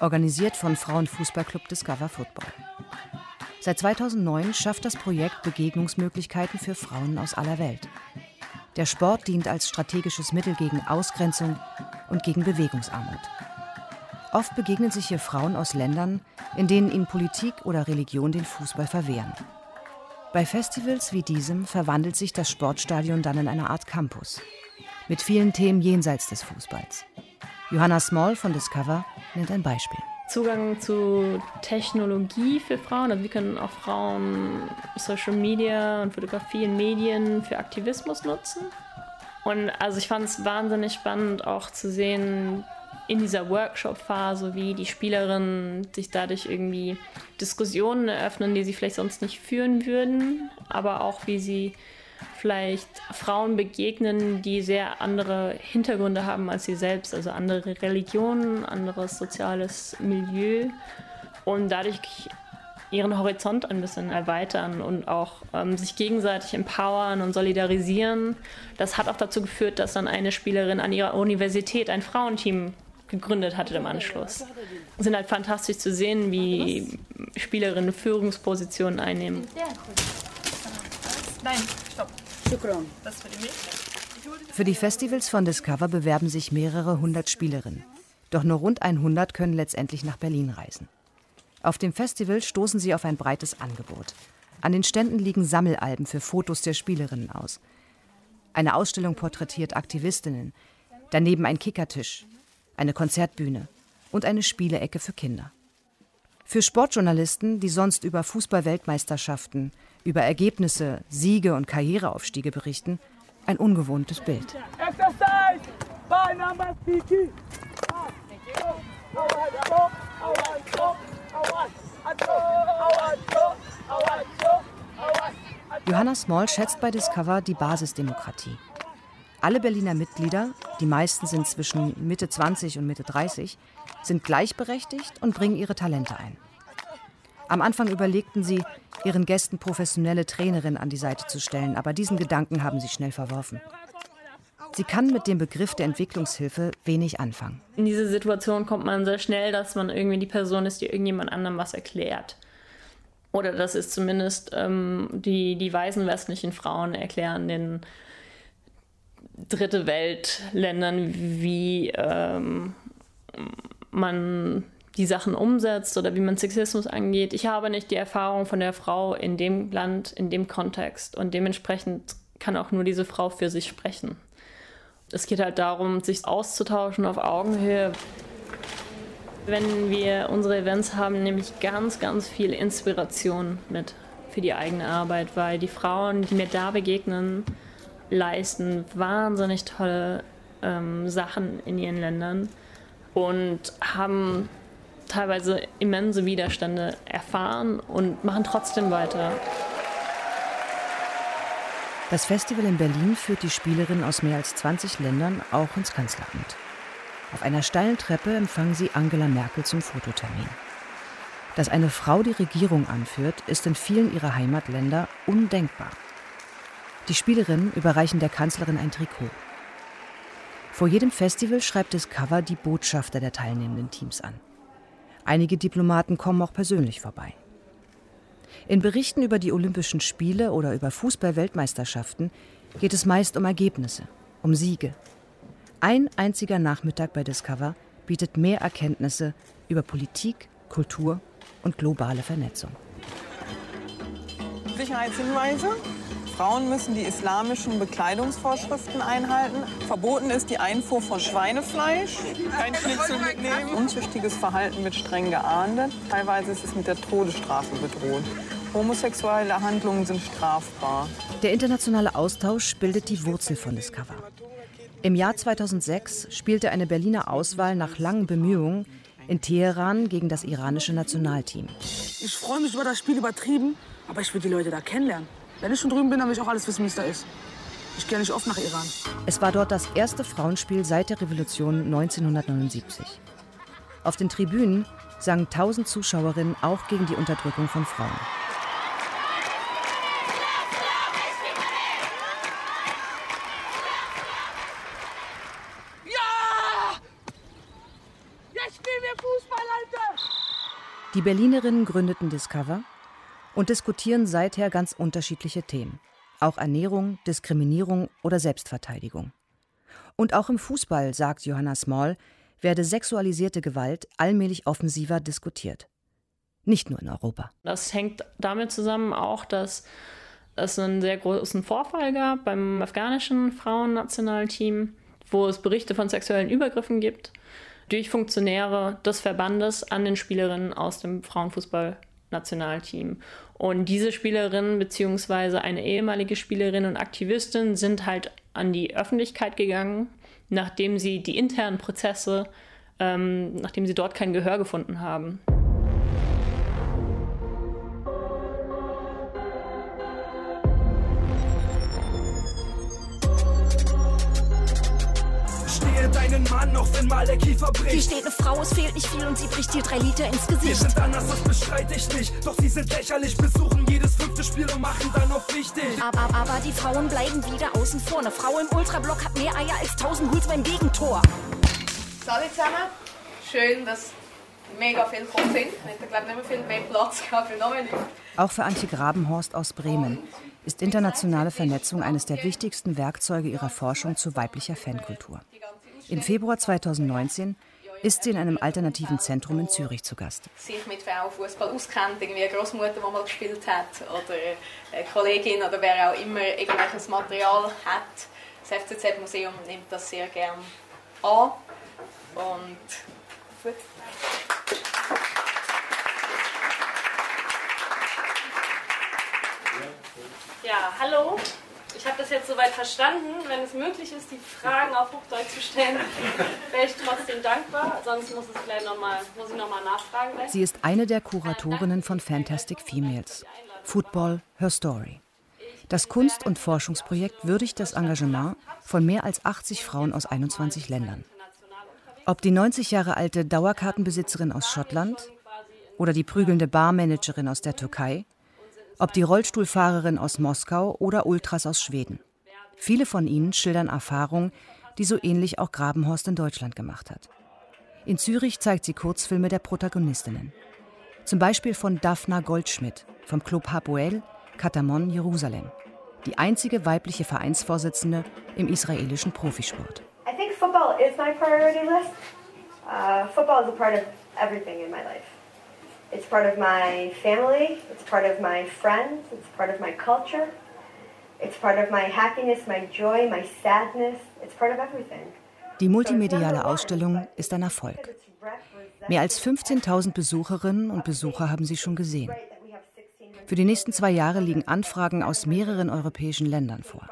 Organisiert von Frauenfußballclub Discover Football. Seit 2009 schafft das Projekt Begegnungsmöglichkeiten für Frauen aus aller Welt. Der Sport dient als strategisches Mittel gegen Ausgrenzung und gegen Bewegungsarmut. Oft begegnen sich hier Frauen aus Ländern, in denen ihnen Politik oder Religion den Fußball verwehren. Bei Festivals wie diesem verwandelt sich das Sportstadion dann in eine Art Campus. Mit vielen Themen jenseits des Fußballs. Johanna Small von Discover nennt ein Beispiel. Zugang zu Technologie für Frauen. Also wie können auch Frauen Social Media und Fotografie in Medien für Aktivismus nutzen. Und also ich fand es wahnsinnig spannend auch zu sehen in dieser Workshop-Phase, wie die Spielerinnen sich dadurch irgendwie Diskussionen eröffnen, die sie vielleicht sonst nicht führen würden, aber auch wie sie vielleicht Frauen begegnen, die sehr andere Hintergründe haben als sie selbst, also andere Religionen, anderes soziales Milieu und dadurch ihren Horizont ein bisschen erweitern und auch ähm, sich gegenseitig empowern und solidarisieren. Das hat auch dazu geführt, dass dann eine Spielerin an ihrer Universität ein Frauenteam gegründet hatte im Anschluss. Es sind halt fantastisch zu sehen, wie Spielerinnen Führungspositionen einnehmen. Nein, stopp. Das für die Milch. Für die Festivals von Discover bewerben sich mehrere hundert Spielerinnen. Doch nur rund 100 können letztendlich nach Berlin reisen. Auf dem Festival stoßen sie auf ein breites Angebot. An den Ständen liegen Sammelalben für Fotos der Spielerinnen aus. Eine Ausstellung porträtiert Aktivistinnen, daneben ein Kickertisch, eine Konzertbühne und eine Spielecke für Kinder. Für Sportjournalisten, die sonst über Fußball-Weltmeisterschaften, über Ergebnisse, Siege und Karriereaufstiege berichten, ein ungewohntes Bild. Johanna Small schätzt bei Discover die Basisdemokratie. Alle Berliner Mitglieder, die meisten sind zwischen Mitte 20 und Mitte 30, sind gleichberechtigt und bringen ihre Talente ein. Am Anfang überlegten sie, ihren Gästen professionelle Trainerin an die Seite zu stellen, aber diesen Gedanken haben sie schnell verworfen. Sie kann mit dem Begriff der Entwicklungshilfe wenig anfangen. In diese Situation kommt man sehr schnell, dass man irgendwie die Person ist, die irgendjemand anderem was erklärt. Oder das ist zumindest ähm, die, die weißen westlichen Frauen erklären den dritte Weltländern, wie ähm, man die Sachen umsetzt oder wie man Sexismus angeht. Ich habe nicht die Erfahrung von der Frau in dem Land, in dem Kontext und dementsprechend kann auch nur diese Frau für sich sprechen. Es geht halt darum, sich auszutauschen auf Augenhöhe. Wenn wir unsere Events haben, nehme ich ganz, ganz viel Inspiration mit für die eigene Arbeit, weil die Frauen, die mir da begegnen, leisten wahnsinnig tolle ähm, Sachen in ihren Ländern und haben teilweise immense Widerstände erfahren und machen trotzdem weiter. Das Festival in Berlin führt die Spielerinnen aus mehr als 20 Ländern auch ins Kanzleramt. Auf einer steilen Treppe empfangen sie Angela Merkel zum Fototermin. Dass eine Frau die Regierung anführt, ist in vielen ihrer Heimatländer undenkbar. Die Spielerinnen überreichen der Kanzlerin ein Trikot. Vor jedem Festival schreibt das Cover die Botschafter der teilnehmenden Teams an. Einige Diplomaten kommen auch persönlich vorbei. In Berichten über die Olympischen Spiele oder über Fußball-Weltmeisterschaften geht es meist um Ergebnisse, um Siege. Ein einziger Nachmittag bei Discover bietet mehr Erkenntnisse über Politik, Kultur und globale Vernetzung. Sicherheitshinweise Frauen müssen die islamischen Bekleidungsvorschriften einhalten. Verboten ist die Einfuhr von Schweinefleisch. Kein Schnitzel mitnehmen. Unzüchtiges Verhalten wird streng geahndet. Teilweise ist es mit der Todesstrafe bedroht. Homosexuelle Handlungen sind strafbar. Der internationale Austausch bildet die Wurzel von Discover. Im Jahr 2006 spielte eine Berliner Auswahl nach langen Bemühungen in Teheran gegen das iranische Nationalteam. Ich freue mich über das Spiel übertrieben, aber ich will die Leute da kennenlernen. Wenn ich schon drüben bin, dann will ich auch alles wissen, wie es da ist. Ich gehe nicht oft nach Iran. Es war dort das erste Frauenspiel seit der Revolution 1979. Auf den Tribünen sangen tausend Zuschauerinnen auch gegen die Unterdrückung von Frauen. Ja! Jetzt spielen wir Fußball, Alter! Die Berlinerinnen gründeten Discover und diskutieren seither ganz unterschiedliche Themen. Auch Ernährung, Diskriminierung oder Selbstverteidigung. Und auch im Fußball, sagt Johanna Small, werde sexualisierte Gewalt allmählich offensiver diskutiert. Nicht nur in Europa. Das hängt damit zusammen auch, dass es einen sehr großen Vorfall gab beim afghanischen Frauennationalteam, wo es Berichte von sexuellen Übergriffen gibt durch Funktionäre des Verbandes an den Spielerinnen aus dem Frauenfußballnationalteam. Und diese Spielerin beziehungsweise eine ehemalige Spielerin und Aktivistin sind halt an die Öffentlichkeit gegangen, nachdem sie die internen Prozesse, ähm, nachdem sie dort kein Gehör gefunden haben. Mann, auch wenn mal der Kiefer bricht. Hier steht eine Frau, es fehlt nicht viel und sie bricht dir drei Liter ins Wir Gesicht. sind anders, das bestreite ich nicht. Doch sie sind lächerlich, besuchen jedes fünfte Spiel und machen dann auf wichtig. Aber, aber, aber die Frauen bleiben wieder außen vor. Eine Frau im Ultrablock hat mehr Eier als tausend Huls beim Gegentor. Salut zusammen. Schön, dass mega viele gekommen sind. Ich glaube nicht mehr viel mehr Platz gehabt für noch mehr Leute. Auch für Antje Grabenhorst aus Bremen ist internationale Vernetzung eines der wichtigsten Werkzeuge ihrer Forschung zu weiblicher Fankultur. Im Februar 2019 ist sie in einem alternativen Zentrum in Zürich zu Gast. sich mit Frauenfußball auskennt, irgendwie eine Großmutter, die mal gespielt hat, oder eine Kollegin oder wer auch immer irgendwelches Material hat. Das FCZ-Museum nimmt das sehr gern an. Und. Ja, hallo. Ich habe das jetzt soweit verstanden. Wenn es möglich ist, die Fragen auf Hochdeutsch zu stellen, wäre ich trotzdem dankbar. Sonst muss, es gleich noch mal, muss ich nochmal nachfragen. gleich. Sie ist eine der Kuratorinnen von Fantastic Females. Football, Her Story. Das Kunst- und Forschungsprojekt würdigt das Engagement von mehr als 80 Frauen aus 21 Ländern. Ob die 90 Jahre alte Dauerkartenbesitzerin aus Schottland oder die prügelnde Barmanagerin aus der Türkei, ob die Rollstuhlfahrerin aus Moskau oder Ultras aus Schweden. Viele von ihnen schildern Erfahrungen, die so ähnlich auch Grabenhorst in Deutschland gemacht hat. In Zürich zeigt sie Kurzfilme der Protagonistinnen. Zum Beispiel von Daphna Goldschmidt vom Club Hapoel Katamon Jerusalem, die einzige weibliche Vereinsvorsitzende im israelischen Profisport. I think football is my priority list. Uh, football is a part of everything in my life. It's part of my family, it's part of my friends, it's part of my culture, it's part of my happiness, my joy, my sadness, it's part of everything. Die multimediale Ausstellung ist ein Erfolg. Mehr als 15.000 Besucherinnen und Besucher haben sie schon gesehen. Für die nächsten zwei Jahre liegen Anfragen aus mehreren europäischen Ländern vor.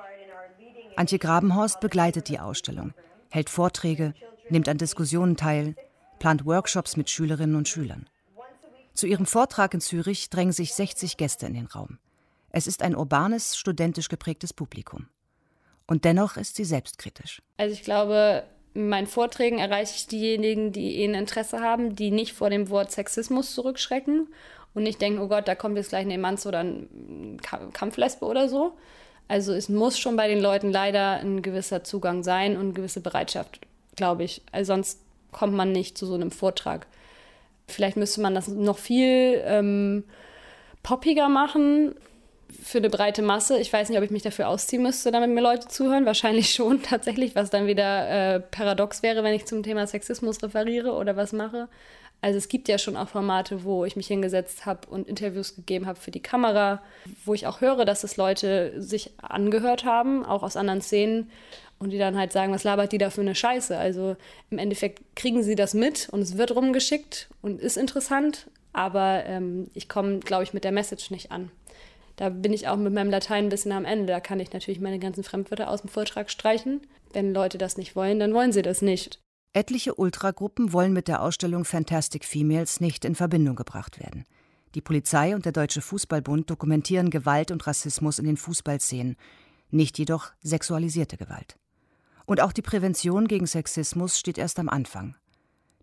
Antje Grabenhorst begleitet die Ausstellung, hält Vorträge, nimmt an Diskussionen teil, plant Workshops mit Schülerinnen und Schülern. Zu ihrem Vortrag in Zürich drängen sich 60 Gäste in den Raum. Es ist ein urbanes, studentisch geprägtes Publikum. Und dennoch ist sie selbstkritisch. Also ich glaube, in meinen Vorträgen erreiche ich diejenigen, die ein Interesse haben, die nicht vor dem Wort Sexismus zurückschrecken und nicht denken, oh Gott, da kommt jetzt gleich eine Emanze oder ein Kampflesbe oder so. Also es muss schon bei den Leuten leider ein gewisser Zugang sein und eine gewisse Bereitschaft, glaube ich. Also sonst kommt man nicht zu so einem Vortrag. Vielleicht müsste man das noch viel ähm, poppiger machen für eine breite Masse. Ich weiß nicht, ob ich mich dafür ausziehen müsste, damit mir Leute zuhören. Wahrscheinlich schon tatsächlich, was dann wieder äh, paradox wäre, wenn ich zum Thema Sexismus referiere oder was mache. Also es gibt ja schon auch Formate, wo ich mich hingesetzt habe und Interviews gegeben habe für die Kamera, wo ich auch höre, dass es Leute sich angehört haben, auch aus anderen Szenen, und die dann halt sagen, was labert die da für eine Scheiße? Also im Endeffekt kriegen sie das mit und es wird rumgeschickt und ist interessant, aber ähm, ich komme, glaube ich, mit der Message nicht an. Da bin ich auch mit meinem Latein ein bisschen am Ende. Da kann ich natürlich meine ganzen Fremdwörter aus dem Vortrag streichen. Wenn Leute das nicht wollen, dann wollen sie das nicht. Etliche Ultragruppen wollen mit der Ausstellung Fantastic Females nicht in Verbindung gebracht werden. Die Polizei und der Deutsche Fußballbund dokumentieren Gewalt und Rassismus in den Fußballszenen, nicht jedoch sexualisierte Gewalt. Und auch die Prävention gegen Sexismus steht erst am Anfang.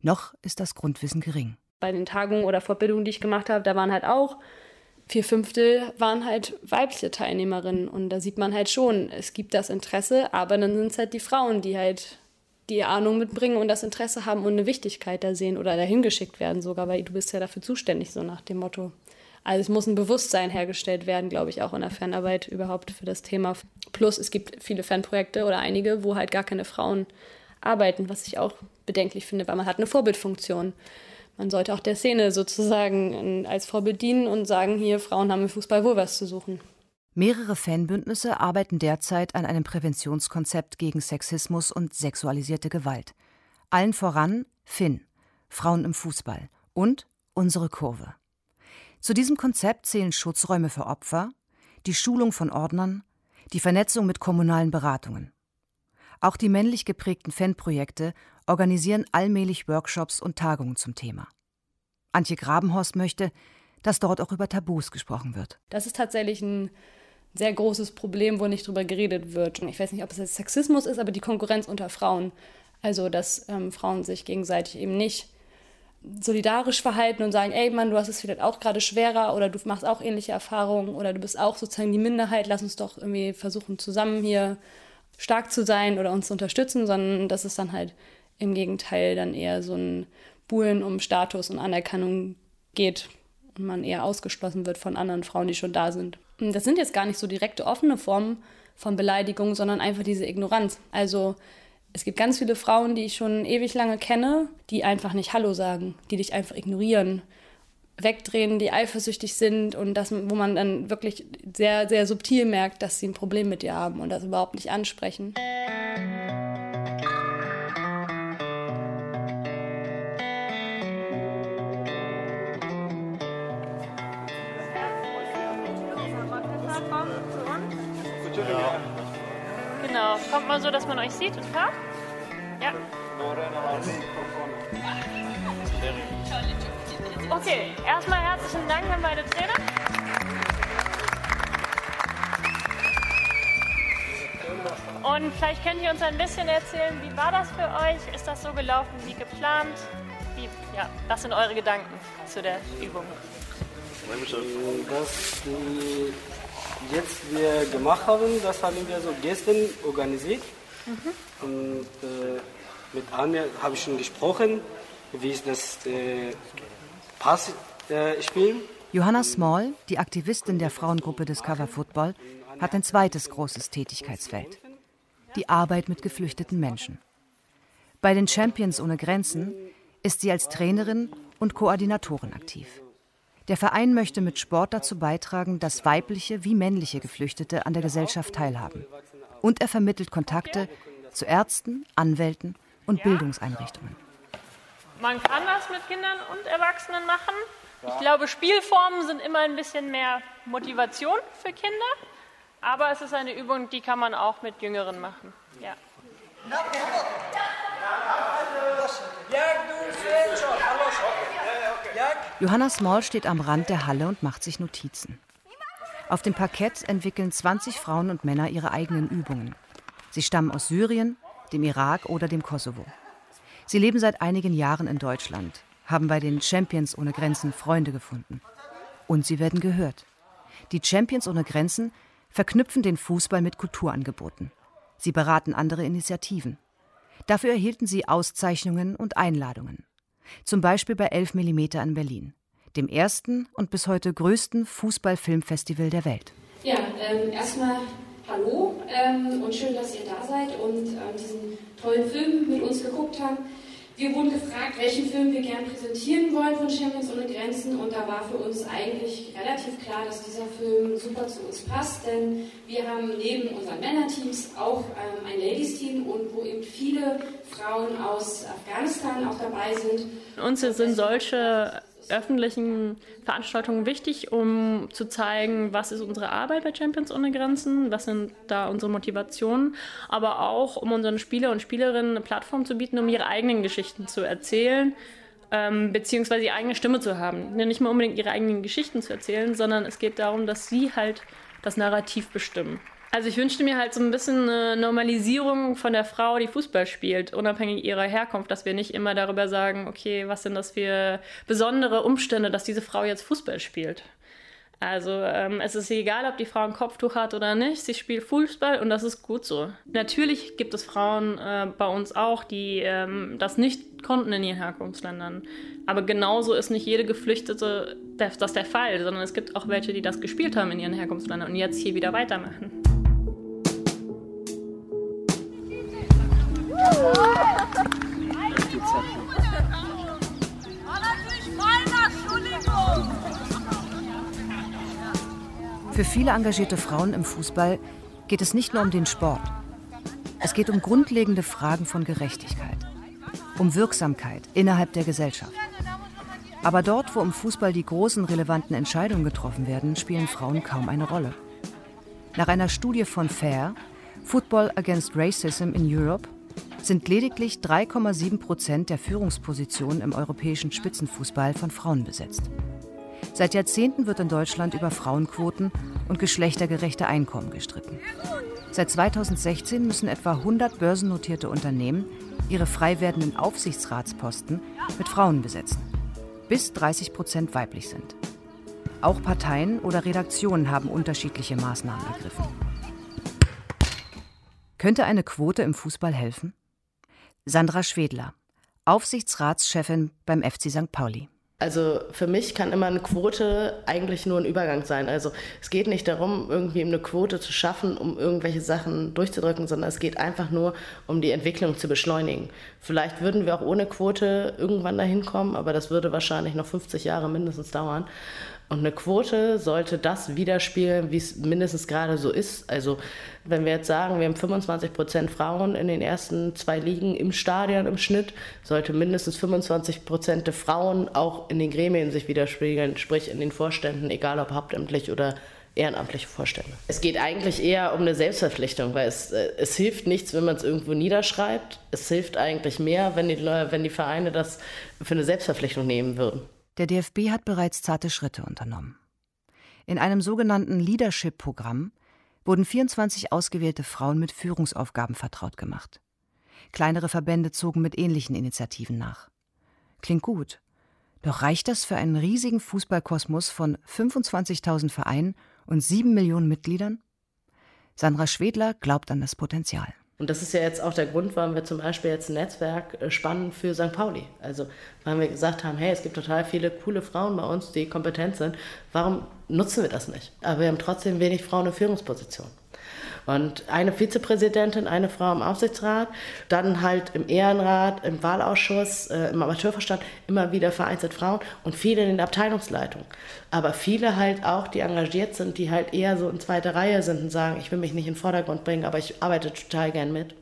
Noch ist das Grundwissen gering. Bei den Tagungen oder Fortbildungen, die ich gemacht habe, da waren halt auch vier Fünftel waren halt weibliche Teilnehmerinnen. Und da sieht man halt schon, es gibt das Interesse, aber dann sind es halt die Frauen, die halt die Ahnung mitbringen und das Interesse haben und eine Wichtigkeit da sehen oder dahin geschickt werden sogar, weil du bist ja dafür zuständig, so nach dem Motto. Also es muss ein Bewusstsein hergestellt werden, glaube ich, auch in der Fanarbeit überhaupt für das Thema. Plus es gibt viele Fanprojekte oder einige, wo halt gar keine Frauen arbeiten, was ich auch bedenklich finde, weil man hat eine Vorbildfunktion. Man sollte auch der Szene sozusagen als Vorbild dienen und sagen, hier, Frauen haben im Fußball wohl was zu suchen. Mehrere Fanbündnisse arbeiten derzeit an einem Präventionskonzept gegen Sexismus und sexualisierte Gewalt. Allen voran Finn, Frauen im Fußball und unsere Kurve. Zu diesem Konzept zählen Schutzräume für Opfer, die Schulung von Ordnern, die Vernetzung mit kommunalen Beratungen. Auch die männlich geprägten Fanprojekte organisieren allmählich Workshops und Tagungen zum Thema. Antje Grabenhorst möchte, dass dort auch über Tabus gesprochen wird. Das ist tatsächlich ein sehr großes Problem, wo nicht drüber geredet wird. Ich weiß nicht, ob es jetzt Sexismus ist, aber die Konkurrenz unter Frauen. Also, dass ähm, Frauen sich gegenseitig eben nicht solidarisch verhalten und sagen, ey Mann, du hast es vielleicht auch gerade schwerer oder du machst auch ähnliche Erfahrungen oder du bist auch sozusagen die Minderheit, lass uns doch irgendwie versuchen, zusammen hier stark zu sein oder uns zu unterstützen, sondern dass es dann halt im Gegenteil dann eher so ein Buhlen um Status und Anerkennung geht und man eher ausgeschlossen wird von anderen Frauen, die schon da sind. Das sind jetzt gar nicht so direkte offene Formen von Beleidigung, sondern einfach diese Ignoranz. Also es gibt ganz viele Frauen, die ich schon ewig lange kenne, die einfach nicht Hallo sagen, die dich einfach ignorieren, wegdrehen, die eifersüchtig sind und das, wo man dann wirklich sehr, sehr subtil merkt, dass sie ein Problem mit dir haben und das überhaupt nicht ansprechen. Mal so, dass man euch sieht, ist klar? Ja. Okay, erstmal herzlichen Dank an beide Trainer. Und vielleicht könnt ihr uns ein bisschen erzählen, wie war das für euch? Ist das so gelaufen wie geplant? Wie, ja, was sind eure Gedanken zu der Übung? Das jetzt wir gemacht haben, das haben wir so gestern organisiert. Mhm. Und äh, mit Anja habe ich schon gesprochen, wie ist das äh, Pass äh, spielen. Johanna Small, die Aktivistin der Frauengruppe Discover Football, hat ein zweites großes Tätigkeitsfeld. Die Arbeit mit geflüchteten Menschen. Bei den Champions ohne Grenzen ist sie als Trainerin und Koordinatoren aktiv. Der Verein möchte mit Sport dazu beitragen, dass weibliche wie männliche Geflüchtete an der Gesellschaft teilhaben. Und er vermittelt Kontakte zu Ärzten, Anwälten und Bildungseinrichtungen. Man kann das mit Kindern und Erwachsenen machen. Ich glaube, Spielformen sind immer ein bisschen mehr Motivation für Kinder, aber es ist eine Übung, die kann man auch mit Jüngeren machen. Ja. Johanna Small steht am Rand der Halle und macht sich Notizen. Auf dem Parkett entwickeln 20 Frauen und Männer ihre eigenen Übungen. Sie stammen aus Syrien, dem Irak oder dem Kosovo. Sie leben seit einigen Jahren in Deutschland, haben bei den Champions ohne Grenzen Freunde gefunden. Und sie werden gehört. Die Champions ohne Grenzen verknüpfen den Fußball mit Kulturangeboten. Sie beraten andere Initiativen. Dafür erhielten sie Auszeichnungen und Einladungen. Zum Beispiel bei 11 mm in Berlin, dem ersten und bis heute größten Fußballfilmfestival der Welt. Ja, ähm, erstmal hallo ähm, und schön, dass ihr da seid und ähm, diesen tollen Film mit uns geguckt habt. Wir wurden gefragt, welchen Film wir gern präsentieren wollen von Champions ohne Grenzen und da war für uns eigentlich relativ klar, dass dieser Film super zu uns passt, denn wir haben neben unseren Männerteams auch ähm, ein Ladies-Team und wo eben viele Frauen aus Afghanistan auch dabei sind. Uns sind solche öffentlichen Veranstaltungen wichtig, um zu zeigen, was ist unsere Arbeit bei Champions ohne Grenzen, was sind da unsere Motivationen, aber auch um unseren Spieler und Spielerinnen eine Plattform zu bieten, um ihre eigenen Geschichten zu erzählen, ähm, beziehungsweise die eigene Stimme zu haben. Nicht mal unbedingt ihre eigenen Geschichten zu erzählen, sondern es geht darum, dass sie halt das Narrativ bestimmen. Also ich wünschte mir halt so ein bisschen eine Normalisierung von der Frau, die Fußball spielt, unabhängig ihrer Herkunft, dass wir nicht immer darüber sagen, okay, was sind das für besondere Umstände, dass diese Frau jetzt Fußball spielt. Also ähm, es ist egal, ob die Frau ein Kopftuch hat oder nicht, sie spielt Fußball und das ist gut so. Natürlich gibt es Frauen äh, bei uns auch, die ähm, das nicht konnten in ihren Herkunftsländern. Aber genauso ist nicht jede Geflüchtete das der Fall, sondern es gibt auch welche, die das gespielt haben in ihren Herkunftsländern und jetzt hier wieder weitermachen. Für viele engagierte Frauen im Fußball geht es nicht nur um den Sport. Es geht um grundlegende Fragen von Gerechtigkeit, um Wirksamkeit innerhalb der Gesellschaft. Aber dort, wo im Fußball die großen relevanten Entscheidungen getroffen werden, spielen Frauen kaum eine Rolle. Nach einer Studie von FAIR, Football Against Racism in Europe, sind lediglich 3,7 Prozent der Führungspositionen im europäischen Spitzenfußball von Frauen besetzt. Seit Jahrzehnten wird in Deutschland über Frauenquoten und geschlechtergerechte Einkommen gestritten. Seit 2016 müssen etwa 100 börsennotierte Unternehmen ihre frei werdenden Aufsichtsratsposten mit Frauen besetzen, bis 30 Prozent weiblich sind. Auch Parteien oder Redaktionen haben unterschiedliche Maßnahmen ergriffen. Könnte eine Quote im Fußball helfen? Sandra Schwedler, Aufsichtsratschefin beim FC St. Pauli. Also für mich kann immer eine Quote eigentlich nur ein Übergang sein. Also es geht nicht darum, irgendwie eine Quote zu schaffen, um irgendwelche Sachen durchzudrücken, sondern es geht einfach nur um die Entwicklung zu beschleunigen. Vielleicht würden wir auch ohne Quote irgendwann dahin kommen, aber das würde wahrscheinlich noch 50 Jahre mindestens dauern. Und eine Quote sollte das widerspiegeln, wie es mindestens gerade so ist. Also wenn wir jetzt sagen, wir haben 25 Prozent Frauen in den ersten zwei Ligen im Stadion im Schnitt, sollte mindestens 25 Prozent der Frauen auch in den Gremien sich widerspiegeln, sprich in den Vorständen, egal ob hauptamtlich oder ehrenamtliche Vorstände. Es geht eigentlich eher um eine Selbstverpflichtung, weil es, äh, es hilft nichts, wenn man es irgendwo niederschreibt. Es hilft eigentlich mehr, wenn die, wenn die Vereine das für eine Selbstverpflichtung nehmen würden. Der DFB hat bereits zarte Schritte unternommen. In einem sogenannten Leadership-Programm wurden 24 ausgewählte Frauen mit Führungsaufgaben vertraut gemacht. Kleinere Verbände zogen mit ähnlichen Initiativen nach. Klingt gut. Doch reicht das für einen riesigen Fußballkosmos von 25.000 Vereinen und 7 Millionen Mitgliedern? Sandra Schwedler glaubt an das Potenzial. Und das ist ja jetzt auch der Grund, warum wir zum Beispiel jetzt ein Netzwerk äh, spannen für St. Pauli. Also, weil wir gesagt haben, hey, es gibt total viele coole Frauen bei uns, die kompetent sind. Warum nutzen wir das nicht. Aber wir haben trotzdem wenig Frauen in Führungspositionen. Und eine Vizepräsidentin, eine Frau im Aufsichtsrat, dann halt im Ehrenrat, im Wahlausschuss, äh, im Amateurverstand immer wieder vereinzelt Frauen und viele in den Abteilungsleitungen. Aber viele halt auch, die engagiert sind, die halt eher so in zweiter Reihe sind und sagen, ich will mich nicht in den Vordergrund bringen, aber ich arbeite total gern mit.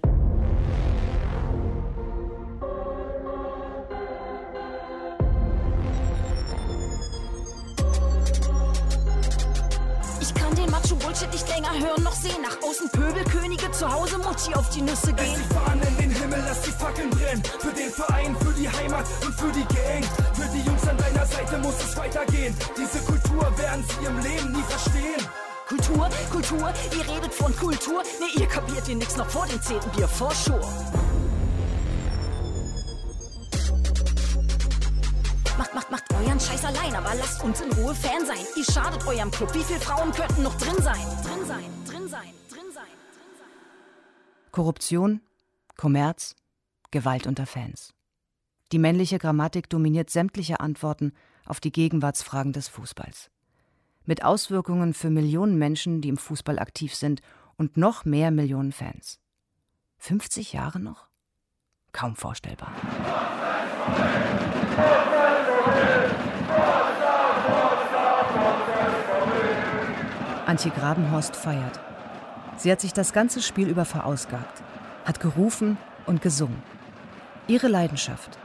Hören noch sehen. Nach außen Pöbelkönige, zu Hause Mutti auf die Nüsse gehen. Lass die Fahnen in den Himmel, lass die Fackeln brennen. Für den Verein, für die Heimat und für die Gang. Für die Jungs an deiner Seite muss es weitergehen. Diese Kultur werden sie im Leben nie verstehen. Kultur, Kultur, ihr redet von Kultur. Nee, ihr kapiert ihr nix noch vor dem zehnten Bier vor Sure. Macht, macht, macht euren Scheiß allein, aber lasst uns in Ruhe Fan sein. Ihr schadet eurem Club. Wie viele Frauen könnten noch drin sein? Drin sein, drin sein, drin sein. Korruption, Kommerz, Gewalt unter Fans. Die männliche Grammatik dominiert sämtliche Antworten auf die Gegenwartsfragen des Fußballs. Mit Auswirkungen für Millionen Menschen, die im Fußball aktiv sind und noch mehr Millionen Fans. 50 Jahre noch? Kaum vorstellbar. Antje Grabenhorst feiert. Sie hat sich das ganze Spiel über verausgabt, hat gerufen und gesungen. Ihre Leidenschaft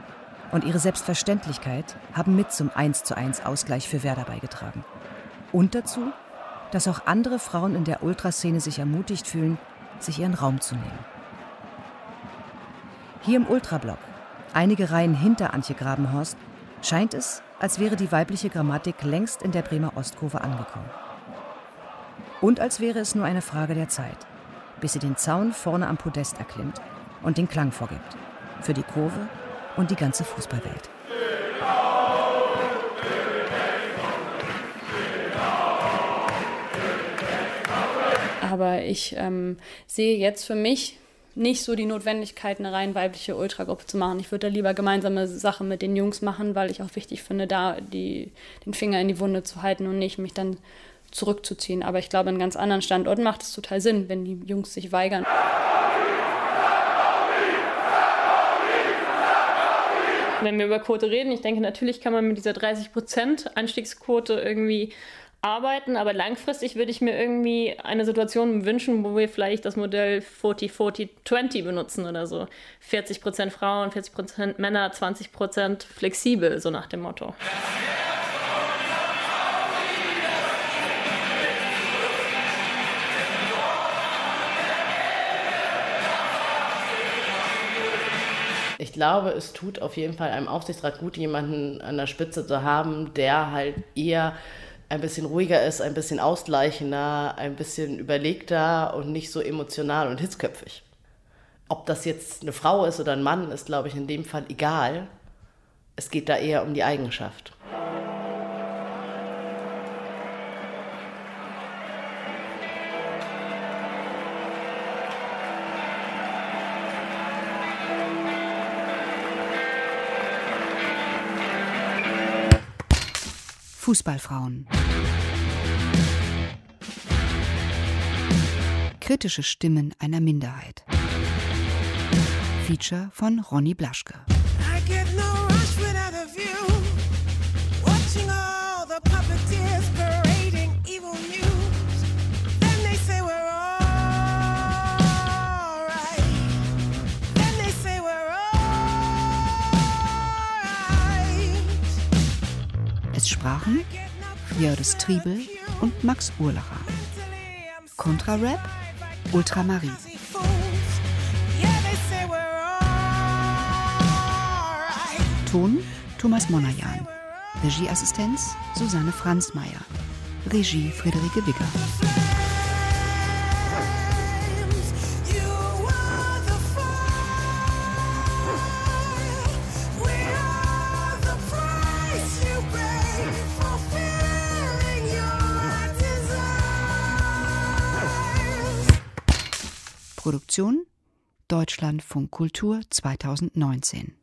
und ihre Selbstverständlichkeit haben mit zum 1:1 Ausgleich für Werder beigetragen. Und dazu, dass auch andere Frauen in der Ultraszene sich ermutigt fühlen, sich ihren Raum zu nehmen. Hier im Ultrablock, einige Reihen hinter Antje Grabenhorst, scheint es, als wäre die weibliche Grammatik längst in der Bremer Ostkurve angekommen. Und als wäre es nur eine Frage der Zeit, bis sie den Zaun vorne am Podest erklimmt und den Klang vorgibt. Für die Kurve und die ganze Fußballwelt. Aber ich ähm, sehe jetzt für mich nicht so die Notwendigkeit, eine rein weibliche Ultragruppe zu machen. Ich würde da lieber gemeinsame Sachen mit den Jungs machen, weil ich auch wichtig finde, da die, den Finger in die Wunde zu halten und nicht mich dann zurückzuziehen. Aber ich glaube, an ganz anderen Standorten macht es total Sinn, wenn die Jungs sich weigern. Wenn wir über Quote reden, ich denke, natürlich kann man mit dieser 30% Anstiegsquote irgendwie arbeiten, aber langfristig würde ich mir irgendwie eine Situation wünschen, wo wir vielleicht das Modell 40-40-20 benutzen oder so. 40% Frauen, 40% Männer, 20% flexibel, so nach dem Motto. Ich glaube, es tut auf jeden Fall einem Aufsichtsrat gut, jemanden an der Spitze zu haben, der halt eher ein bisschen ruhiger ist, ein bisschen ausgleichender, ein bisschen überlegter und nicht so emotional und hitzköpfig. Ob das jetzt eine Frau ist oder ein Mann, ist, glaube ich, in dem Fall egal. Es geht da eher um die Eigenschaft. Fußballfrauen. Kritische Stimmen einer Minderheit. Feature von Ronny Blaschke. Es sprachen Jördis Triebel und Max Urlacher. Kontrarap Ultramarie. Ton Thomas Monajan. Regieassistenz Susanne Franzmeier. Regie Friederike Wigger. Deutschlandfunk Kultur 2019